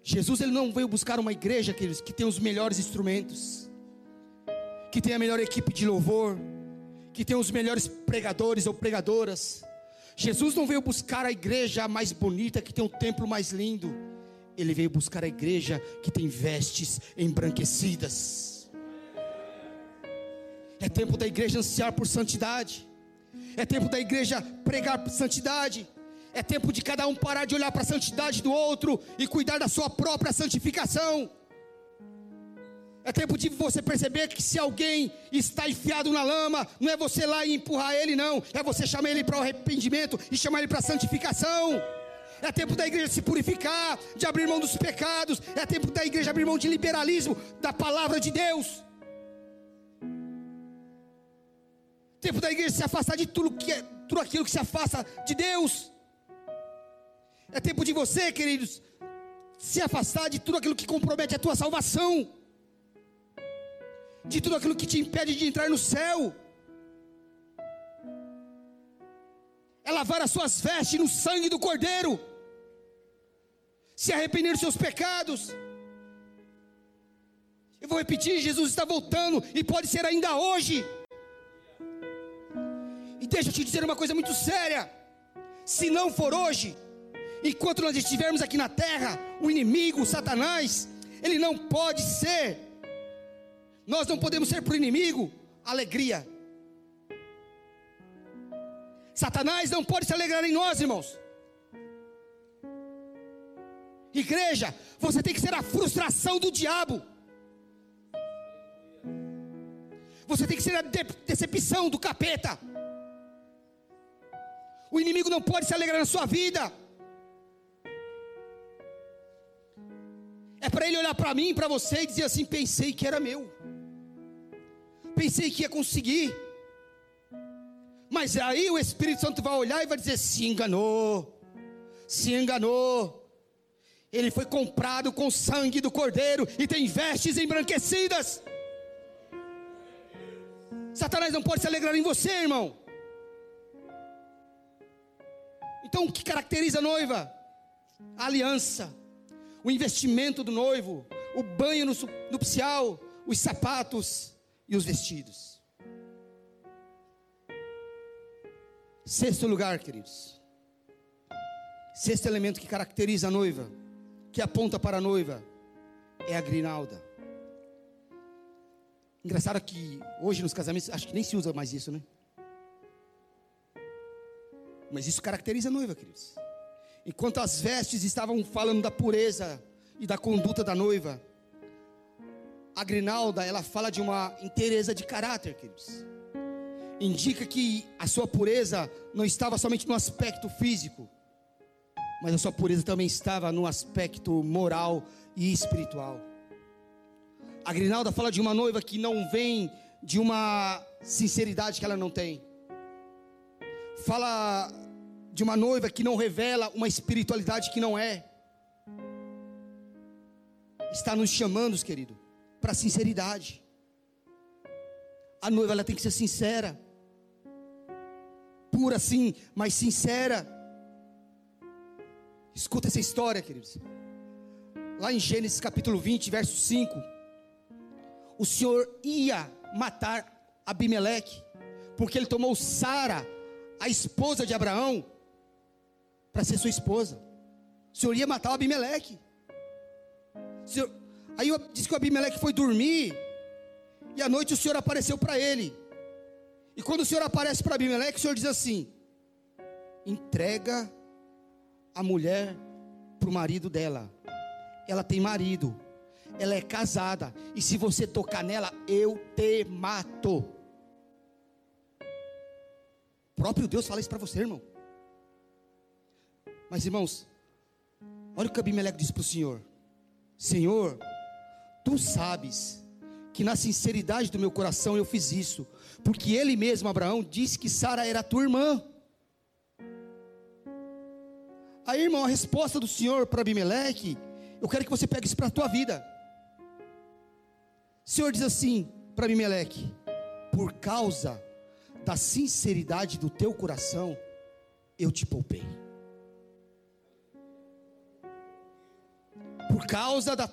A: Jesus ele não veio buscar uma igreja, que tem os melhores instrumentos, que tem a melhor equipe de louvor, que tem os melhores pregadores ou pregadoras. Jesus não veio buscar a igreja mais bonita, que tem um templo mais lindo. Ele veio buscar a igreja que tem vestes embranquecidas. É tempo da igreja ansiar por santidade. É tempo da igreja pregar por santidade. É tempo de cada um parar de olhar para a santidade do outro e cuidar da sua própria santificação. É tempo de você perceber que se alguém está enfiado na lama, não é você lá e empurrar ele, não. É você chamar ele para o arrependimento e chamar ele para a santificação. É tempo da igreja se purificar, de abrir mão dos pecados. É tempo da igreja abrir mão de liberalismo, da palavra de Deus. Tempo da igreja se afastar de tudo, que é, tudo aquilo que se afasta de Deus. É tempo de você, queridos, se afastar de tudo aquilo que compromete a tua salvação de tudo aquilo que te impede de entrar no céu. É lavar as suas vestes no sangue do Cordeiro, se arrepender dos seus pecados. Eu vou repetir: Jesus está voltando e pode ser ainda hoje. E deixa eu te dizer uma coisa muito séria: se não for hoje, enquanto nós estivermos aqui na terra, o inimigo, o Satanás, ele não pode ser nós não podemos ser para o inimigo alegria. Satanás não pode se alegrar em nós, irmãos. Igreja, você tem que ser a frustração do diabo. Você tem que ser a decepção do capeta. O inimigo não pode se alegrar na sua vida. Ele olhar para mim, para você e dizer assim: pensei que era meu pensei que ia conseguir. Mas aí o Espírito Santo vai olhar e vai dizer: se enganou, se enganou. Ele foi comprado com sangue do cordeiro e tem vestes embranquecidas. Satanás não pode se alegrar em você, irmão. Então, o que caracteriza a noiva? A aliança, o investimento do noivo, o banho nupcial, os sapatos, e os vestidos. Sexto lugar, queridos. Sexto elemento que caracteriza a noiva, que aponta para a noiva, é a grinalda. Engraçado que hoje nos casamentos, acho que nem se usa mais isso, né? Mas isso caracteriza a noiva, queridos. Enquanto as vestes estavam falando da pureza e da conduta da noiva, a grinalda, ela fala de uma inteireza de caráter, queridos. Indica que a sua pureza não estava somente no aspecto físico, mas a sua pureza também estava no aspecto moral e espiritual. A grinalda fala de uma noiva que não vem de uma sinceridade que ela não tem. Fala de uma noiva que não revela uma espiritualidade que não é. Está nos chamando, querido, para sinceridade. A noiva ela tem que ser sincera. Pura sim, mas sincera. Escuta essa história, queridos. Lá em Gênesis capítulo 20, verso 5. O Senhor ia matar Abimeleque, porque ele tomou Sara, a esposa de Abraão, para ser sua esposa. O Senhor ia matar o Abimeleque. O Senhor, Aí diz que o Abimeleque foi dormir. E à noite o Senhor apareceu para ele. E quando o Senhor aparece para Abimeleque, o Senhor diz assim: entrega a mulher para o marido dela. Ela tem marido. Ela é casada. E se você tocar nela, eu te mato. O próprio Deus fala isso para você, irmão. Mas irmãos, olha o que Abimeleque disse para o Senhor: Senhor, Tu sabes que na sinceridade do meu coração eu fiz isso, porque ele mesmo, Abraão, disse que Sara era tua irmã. Aí, irmão, a resposta do Senhor para Abimeleque, eu quero que você pegue isso para a tua vida. O Senhor diz assim para Abimeleque: por causa da sinceridade do teu coração, eu te poupei. Por causa da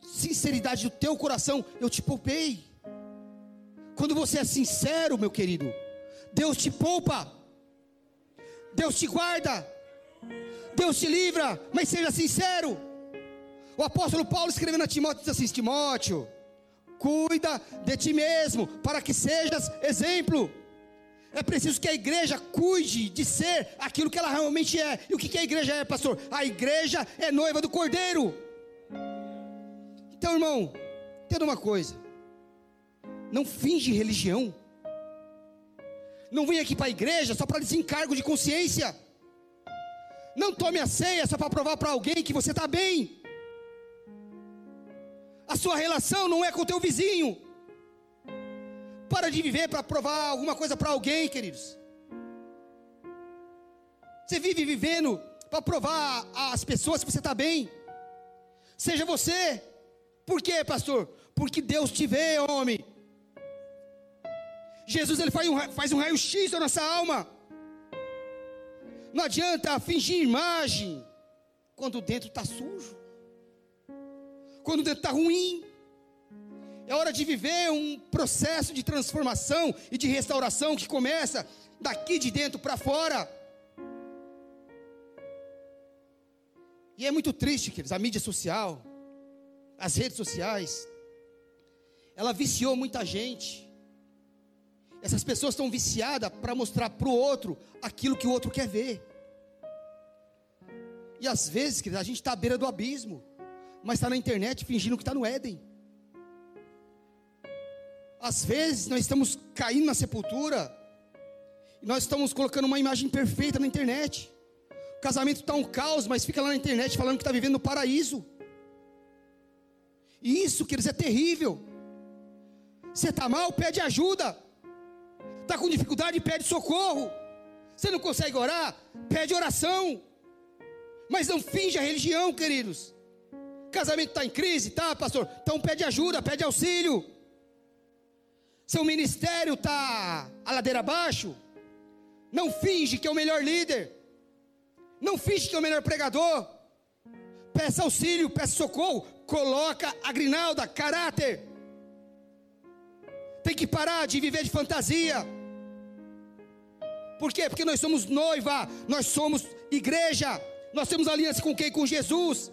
A: sinceridade do teu coração, eu te poupei. Quando você é sincero, meu querido, Deus te poupa, Deus te guarda, Deus te livra, mas seja sincero. O apóstolo Paulo escrevendo a Timóteo diz assim: Timóteo, cuida de ti mesmo, para que sejas exemplo. É preciso que a igreja cuide de ser aquilo que ela realmente é. E o que, que a igreja é, pastor? A igreja é noiva do cordeiro. Então, irmão, entenda uma coisa: não finge religião. Não vem aqui para a igreja só para desencargo de consciência. Não tome a ceia só para provar para alguém que você está bem. A sua relação não é com o teu vizinho. Para de viver para provar alguma coisa para alguém, queridos. Você vive vivendo para provar às pessoas que você está bem. Seja você. Por quê, pastor? Porque Deus te vê, homem. Jesus ele faz um, faz um raio-x da nossa alma. Não adianta fingir imagem quando dentro está sujo, quando dentro está ruim. É hora de viver um processo de transformação e de restauração que começa daqui de dentro para fora. E é muito triste, queridos, a mídia social, as redes sociais, ela viciou muita gente. Essas pessoas estão viciadas para mostrar para o outro aquilo que o outro quer ver. E às vezes, queridos, a gente está à beira do abismo, mas está na internet fingindo que está no Éden. Às vezes nós estamos caindo na sepultura, e nós estamos colocando uma imagem perfeita na internet. O casamento está um caos, mas fica lá na internet falando que está vivendo no paraíso. E isso, queridos, é terrível. Você está mal, pede ajuda. Está com dificuldade, pede socorro. Você não consegue orar, pede oração. Mas não finge a religião, queridos. Casamento está em crise, tá, pastor? Então pede ajuda, pede auxílio. Seu ministério está a ladeira abaixo. Não finge que é o melhor líder. Não finge que é o melhor pregador. Peça auxílio, peça socorro. Coloca a grinalda, caráter. Tem que parar de viver de fantasia. Por quê? Porque nós somos noiva, nós somos igreja, nós temos aliança com quem? Com Jesus.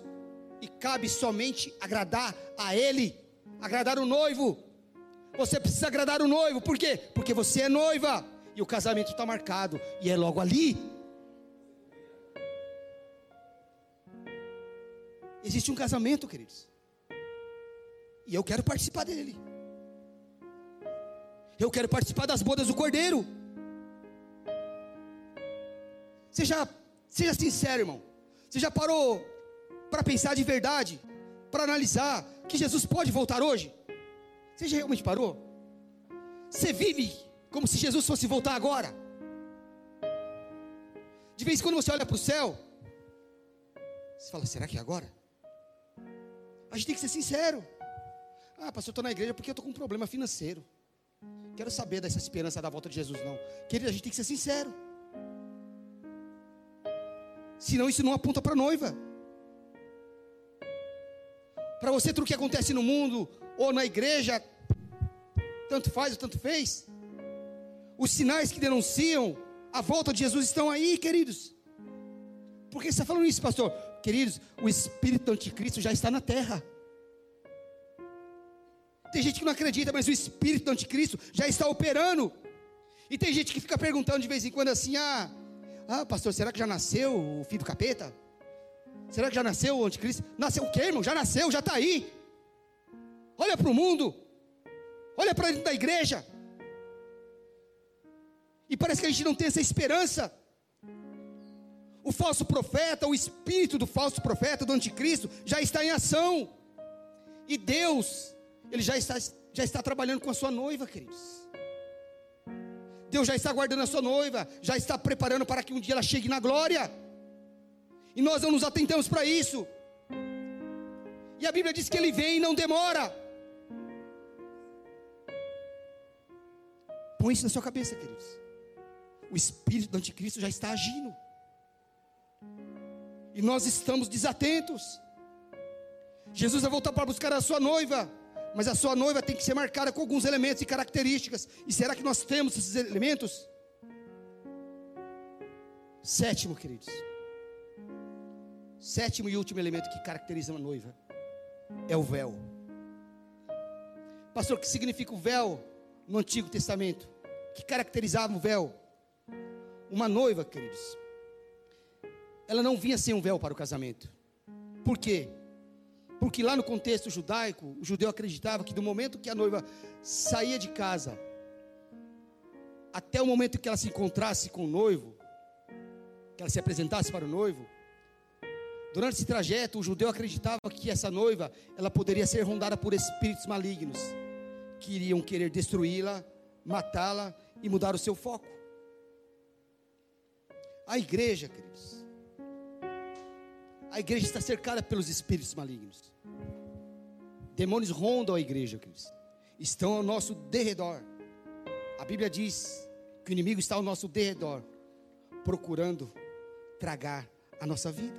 A: E cabe somente agradar a Ele, agradar o noivo. Você precisa agradar o noivo, por quê? Porque você é noiva e o casamento está marcado, e é logo ali. Existe um casamento, queridos. E eu quero participar dele. Eu quero participar das bodas do Cordeiro. Seja, seja sincero, irmão. Você já parou para pensar de verdade, para analisar que Jesus pode voltar hoje? Você já realmente parou? Você vive como se Jesus fosse voltar agora? De vez em quando você olha para o céu, você fala: será que é agora? A gente tem que ser sincero. Ah, pastor, eu estou na igreja porque eu estou com um problema financeiro. Quero saber dessa esperança da volta de Jesus, não. Querido, a gente tem que ser sincero. Senão isso não aponta para a noiva. Para você, tudo que acontece no mundo ou na igreja, tanto faz ou tanto fez. Os sinais que denunciam a volta de Jesus estão aí, queridos. Por que você está falando isso, pastor? Queridos, o espírito anticristo já está na terra. Tem gente que não acredita, mas o espírito anticristo já está operando. E tem gente que fica perguntando de vez em quando assim: ah, ah, pastor, será que já nasceu o filho do capeta? Será que já nasceu o anticristo? Nasceu o quê, irmão? Já nasceu, já está aí. Olha para o mundo, olha para dentro da igreja. E parece que a gente não tem essa esperança o falso profeta, o espírito do falso profeta, do anticristo, já está em ação. E Deus, Ele já está, já está trabalhando com a sua noiva, queridos. Deus já está guardando a sua noiva, já está preparando para que um dia ela chegue na glória. E nós não nos atentamos para isso. E a Bíblia diz que ele vem e não demora. Põe isso na sua cabeça, queridos. O espírito do anticristo já está agindo e nós estamos desatentos. Jesus vai voltar para buscar a sua noiva, mas a sua noiva tem que ser marcada com alguns elementos e características. E será que nós temos esses elementos? Sétimo, queridos. Sétimo e último elemento que caracteriza uma noiva é o véu. Pastor, o que significa o véu no Antigo Testamento? Que caracterizava o véu? Uma noiva, queridos, ela não vinha sem um véu para o casamento. Por quê? Porque lá no contexto judaico, o judeu acreditava que do momento que a noiva saía de casa até o momento que ela se encontrasse com o noivo, que ela se apresentasse para o noivo, durante esse trajeto, o judeu acreditava que essa noiva, ela poderia ser rondada por espíritos malignos, que iriam querer destruí-la, matá-la e mudar o seu foco. A igreja, queridos, a igreja está cercada pelos espíritos malignos. Demônios rondam a igreja, queridos. Estão ao nosso derredor. A Bíblia diz que o inimigo está ao nosso derredor, procurando tragar a nossa vida.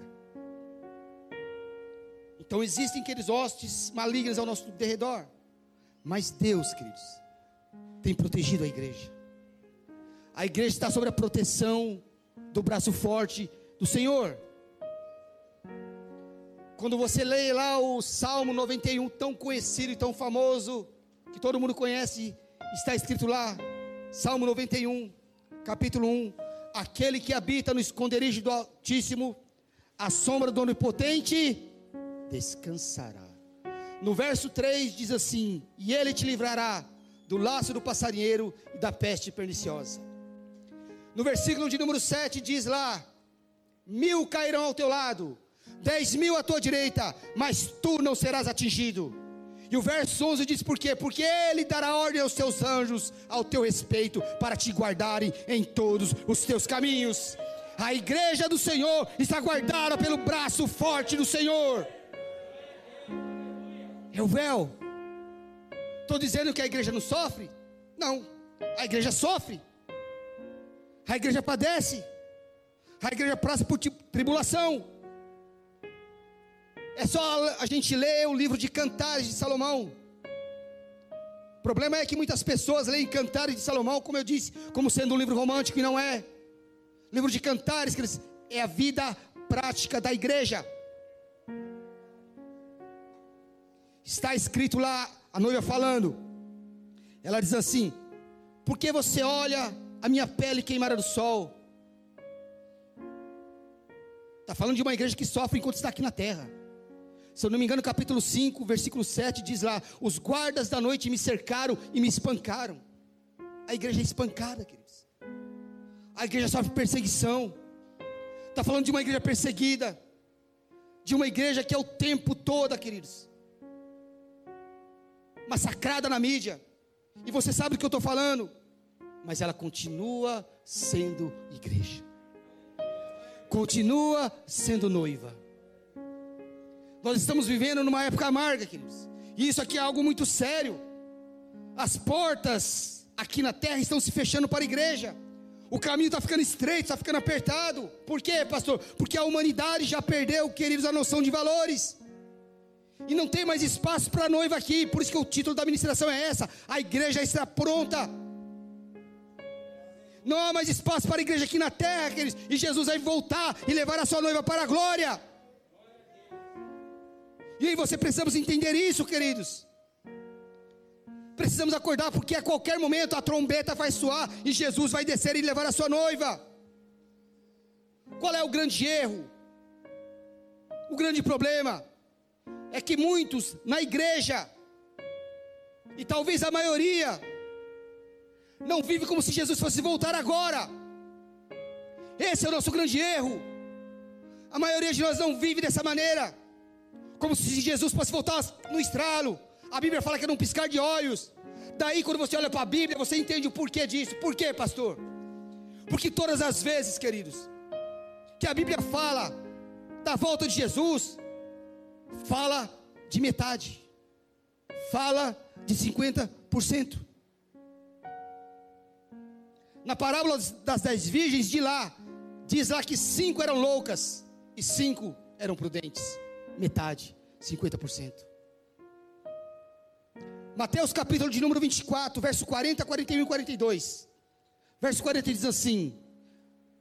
A: Então existem aqueles hostes malignos ao nosso derredor. Mas Deus, queridos, tem protegido a igreja. A igreja está sob a proteção do braço forte do Senhor. Quando você lê lá o Salmo 91, tão conhecido e tão famoso, que todo mundo conhece, está escrito lá, Salmo 91, capítulo 1: Aquele que habita no esconderijo do Altíssimo, a sombra do Onipotente, descansará. No verso 3 diz assim: E ele te livrará do laço do passarinheiro e da peste perniciosa. No versículo de número 7 diz lá: Mil cairão ao teu lado, dez mil à tua direita, mas tu não serás atingido. E o verso 11 diz por quê? Porque ele dará ordem aos teus anjos ao teu respeito para te guardarem em todos os teus caminhos. A igreja do Senhor está guardada pelo braço forte do Senhor. É o véu. Estou dizendo que a igreja não sofre? Não. A igreja sofre. A igreja padece. A igreja passa por tribulação. É só a gente ler o livro de Cantares de Salomão. O problema é que muitas pessoas leem Cantares de Salomão, como eu disse, como sendo um livro romântico e não é. livro de Cantares é a vida prática da igreja. Está escrito lá, a noiva falando. Ela diz assim: Por que você olha a minha pele queimada do sol? Está falando de uma igreja que sofre enquanto está aqui na terra. Se eu não me engano, capítulo 5, versículo 7 diz lá: Os guardas da noite me cercaram e me espancaram. A igreja é espancada, queridos. A igreja sofre perseguição. Está falando de uma igreja perseguida. De uma igreja que é o tempo todo, queridos. Massacrada na mídia. E você sabe do que eu estou falando. Mas ela continua sendo igreja. Continua sendo noiva nós estamos vivendo numa época amarga, queridos. E isso aqui é algo muito sério. As portas aqui na terra estão se fechando para a igreja. O caminho está ficando estreito, está ficando apertado. Por quê, pastor? Porque a humanidade já perdeu, queridos, a noção de valores. E não tem mais espaço para a noiva aqui. Por isso que o título da ministração é essa: A igreja está pronta. Não há mais espaço para a igreja aqui na terra, queridos. E Jesus vai voltar e levar a sua noiva para a glória. E aí você precisamos entender isso, queridos. Precisamos acordar porque a qualquer momento a trombeta vai soar e Jesus vai descer e levar a sua noiva. Qual é o grande erro? O grande problema é que muitos na igreja e talvez a maioria não vive como se Jesus fosse voltar agora. Esse é o nosso grande erro. A maioria de nós não vive dessa maneira como se Jesus fosse voltar no estralo. A Bíblia fala que é num piscar de olhos. Daí, quando você olha para a Bíblia, você entende o porquê disso. Por quê, pastor? Porque todas as vezes, queridos, que a Bíblia fala da volta de Jesus, fala de metade, fala de 50%. Na parábola das dez virgens, de lá, diz lá que cinco eram loucas e cinco eram prudentes metade, 50%. Mateus capítulo de número 24, verso 40, 41 e 42. Verso 40 diz assim: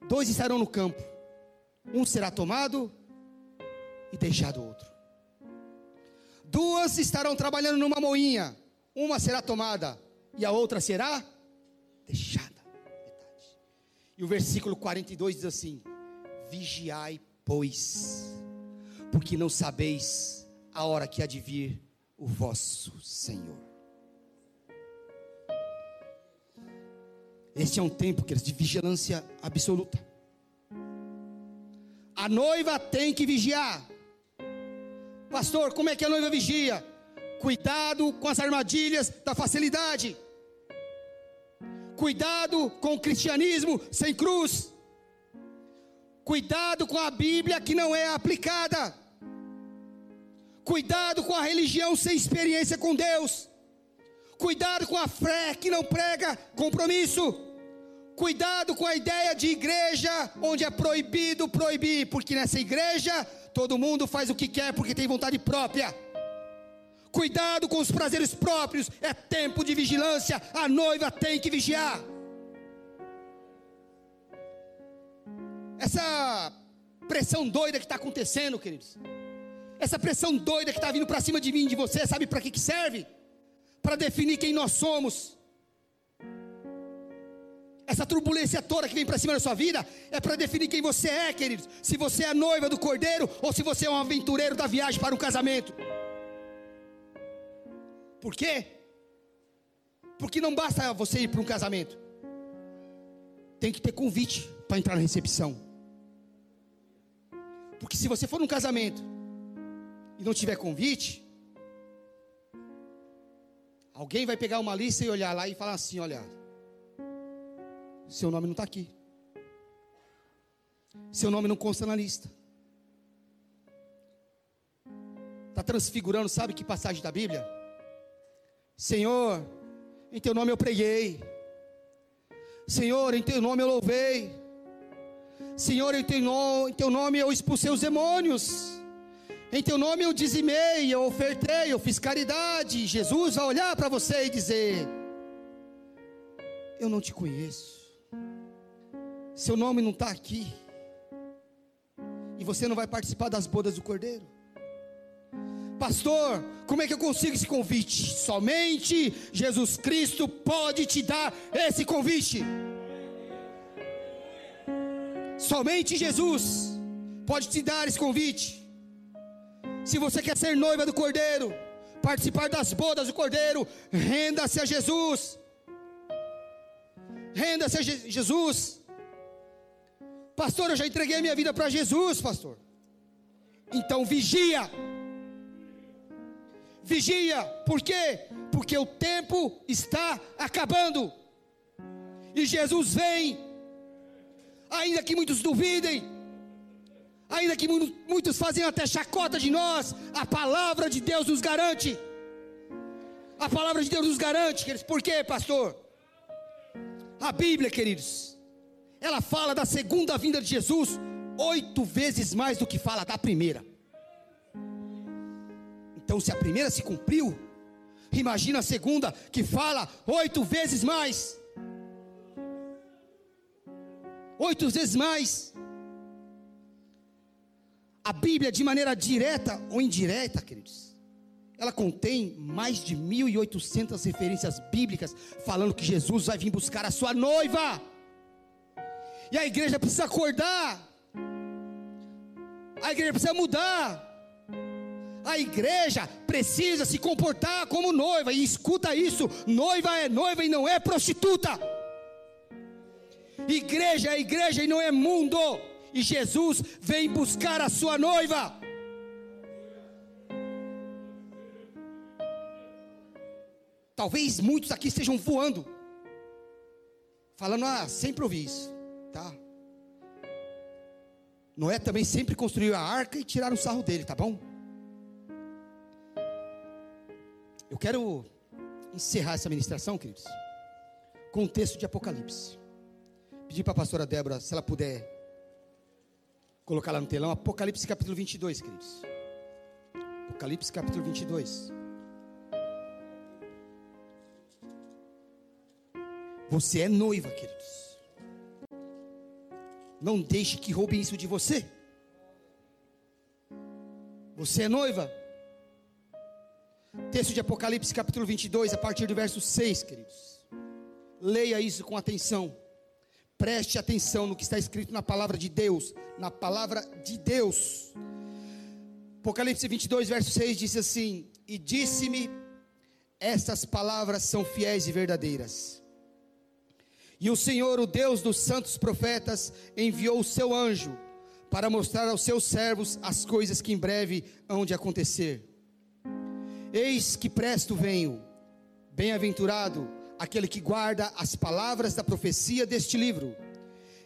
A: Dois estarão no campo, um será tomado e deixado outro. Duas estarão trabalhando numa moinha, uma será tomada e a outra será deixada. E o versículo 42 diz assim: Vigiai, pois, porque não sabeis a hora que há de vir o vosso Senhor. Este é um tempo que de vigilância absoluta. A noiva tem que vigiar. Pastor, como é que a noiva vigia? Cuidado com as armadilhas da facilidade. Cuidado com o cristianismo sem cruz. Cuidado com a Bíblia que não é aplicada. Cuidado com a religião sem experiência com Deus. Cuidado com a fé que não prega compromisso. Cuidado com a ideia de igreja onde é proibido proibir, porque nessa igreja todo mundo faz o que quer porque tem vontade própria. Cuidado com os prazeres próprios, é tempo de vigilância, a noiva tem que vigiar. Essa pressão doida que está acontecendo, queridos, essa pressão doida que está vindo para cima de mim, de você, sabe para que, que serve? Para definir quem nós somos. Essa turbulência toda que vem para cima da sua vida é para definir quem você é, queridos. Se você é a noiva do cordeiro ou se você é um aventureiro da viagem para um casamento. Por quê? Porque não basta você ir para um casamento. Tem que ter convite para entrar na recepção. Porque se você for num casamento e não tiver convite, alguém vai pegar uma lista e olhar lá e falar assim: olha, seu nome não está aqui. Seu nome não consta na lista. Está transfigurando, sabe que passagem da Bíblia? Senhor, em teu nome eu preguei. Senhor, em teu nome eu louvei. Senhor, em teu, nome, eu expulsei os demônios. Em teu nome eu dizimei, eu ofertei, eu fiz caridade. Jesus vai olhar para você e dizer: Eu não te conheço. Seu nome não está aqui. E você não vai participar das bodas do cordeiro. Pastor, como é que eu consigo esse convite? Somente Jesus Cristo pode te dar esse convite. Somente Jesus pode te dar esse convite. Se você quer ser noiva do Cordeiro, participar das bodas do Cordeiro, renda-se a Jesus. Renda-se a Je Jesus. Pastor, eu já entreguei minha vida para Jesus, pastor. Então vigia vigia, por quê? Porque o tempo está acabando, e Jesus vem, ainda que muitos duvidem, ainda que muitos fazem até chacota de nós, a palavra de Deus nos garante, a palavra de Deus nos garante, queridos, por quê, pastor? A Bíblia, queridos, ela fala da segunda vinda de Jesus oito vezes mais do que fala da primeira. Então, se a primeira se cumpriu, imagina a segunda, que fala oito vezes mais. Oito vezes mais. A Bíblia, de maneira direta ou indireta, queridos, ela contém mais de 1.800 referências bíblicas falando que Jesus vai vir buscar a sua noiva. E a igreja precisa acordar. A igreja precisa mudar. A igreja precisa se comportar como noiva, e escuta isso: noiva é noiva e não é prostituta. Igreja é igreja e não é mundo. E Jesus vem buscar a sua noiva. Talvez muitos aqui estejam voando, falando, ah, sempre ouvi isso, tá? Noé também sempre construiu a arca e tiraram o sarro dele, tá bom? Eu quero encerrar essa ministração, queridos, com um texto de Apocalipse. Pedir para a pastora Débora, se ela puder colocar lá no telão, Apocalipse capítulo 22, queridos. Apocalipse capítulo 22. Você é noiva, queridos. Não deixe que roubem isso de você. Você é noiva? Texto de Apocalipse, capítulo 22, a partir do verso 6, queridos. Leia isso com atenção. Preste atenção no que está escrito na palavra de Deus. Na palavra de Deus. Apocalipse 22, verso 6 diz assim: E disse-me, estas palavras são fiéis e verdadeiras. E o Senhor, o Deus dos santos profetas, enviou o seu anjo para mostrar aos seus servos as coisas que em breve hão de acontecer. Eis que presto venho, bem-aventurado aquele que guarda as palavras da profecia deste livro.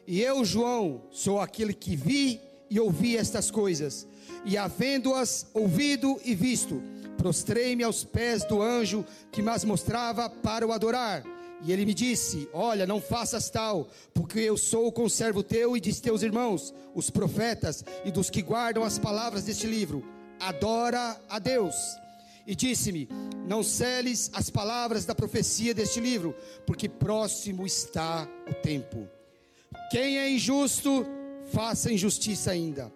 A: E eu, João, sou aquele que vi e ouvi estas coisas, e havendo-as ouvido e visto, prostrei-me aos pés do anjo que mas mostrava para o adorar. E ele me disse: Olha, não faças tal, porque eu sou o conservo teu e de teus irmãos, os profetas, e dos que guardam as palavras deste livro. Adora a Deus. E disse-me: Não celes as palavras da profecia deste livro, porque próximo está o tempo. Quem é injusto, faça injustiça ainda.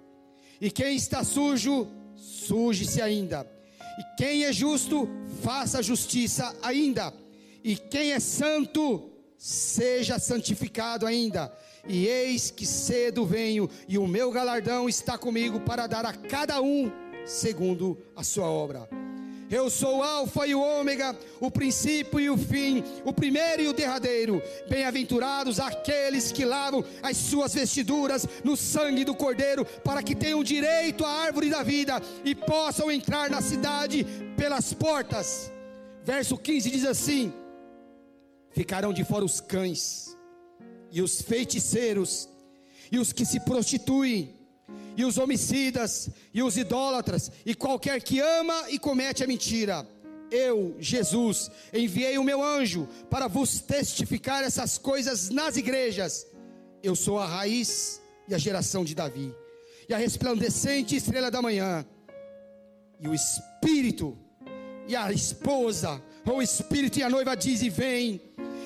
A: E quem está sujo, suje-se ainda. E quem é justo, faça justiça ainda e quem é santo, seja santificado ainda. E eis que cedo venho, e o meu galardão está comigo para dar a cada um segundo a sua obra. Eu sou o Alfa e o Ômega, o princípio e o fim, o primeiro e o derradeiro. Bem-aventurados aqueles que lavam as suas vestiduras no sangue do Cordeiro, para que tenham direito à árvore da vida e possam entrar na cidade pelas portas. Verso 15 diz assim: Ficarão de fora os cães, e os feiticeiros, e os que se prostituem, e os homicidas, e os idólatras, e qualquer que ama e comete a mentira. Eu, Jesus, enviei o meu anjo para vos testificar essas coisas nas igrejas. Eu sou a raiz e a geração de Davi, e a resplandecente estrela da manhã. E o Espírito e a esposa, ou o Espírito e a noiva dizem: Vem.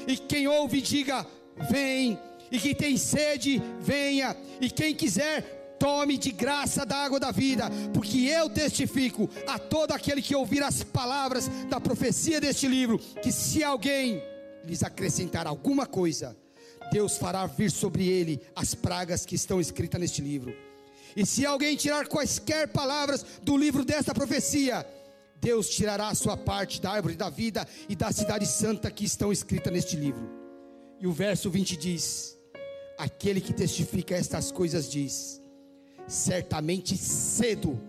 A: E quem ouve, diga: Vem. E quem tem sede, venha. E quem quiser, tome de graça da água da vida, porque eu testifico a todo aquele que ouvir as palavras da profecia deste livro, que se alguém lhes acrescentar alguma coisa, Deus fará vir sobre ele as pragas que estão escritas neste livro. E se alguém tirar quaisquer palavras do livro desta profecia, Deus tirará a sua parte da árvore da vida e da cidade santa que estão escritas neste livro. E o verso 20 diz: Aquele que testifica estas coisas diz: Certamente cedo,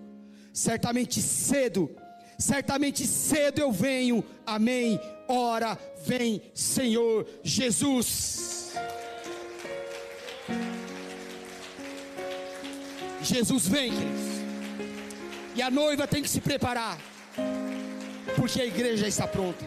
A: certamente cedo, certamente cedo eu venho, amém. Ora, vem Senhor Jesus. Jesus vem, queridos. E a noiva tem que se preparar porque a igreja está pronta.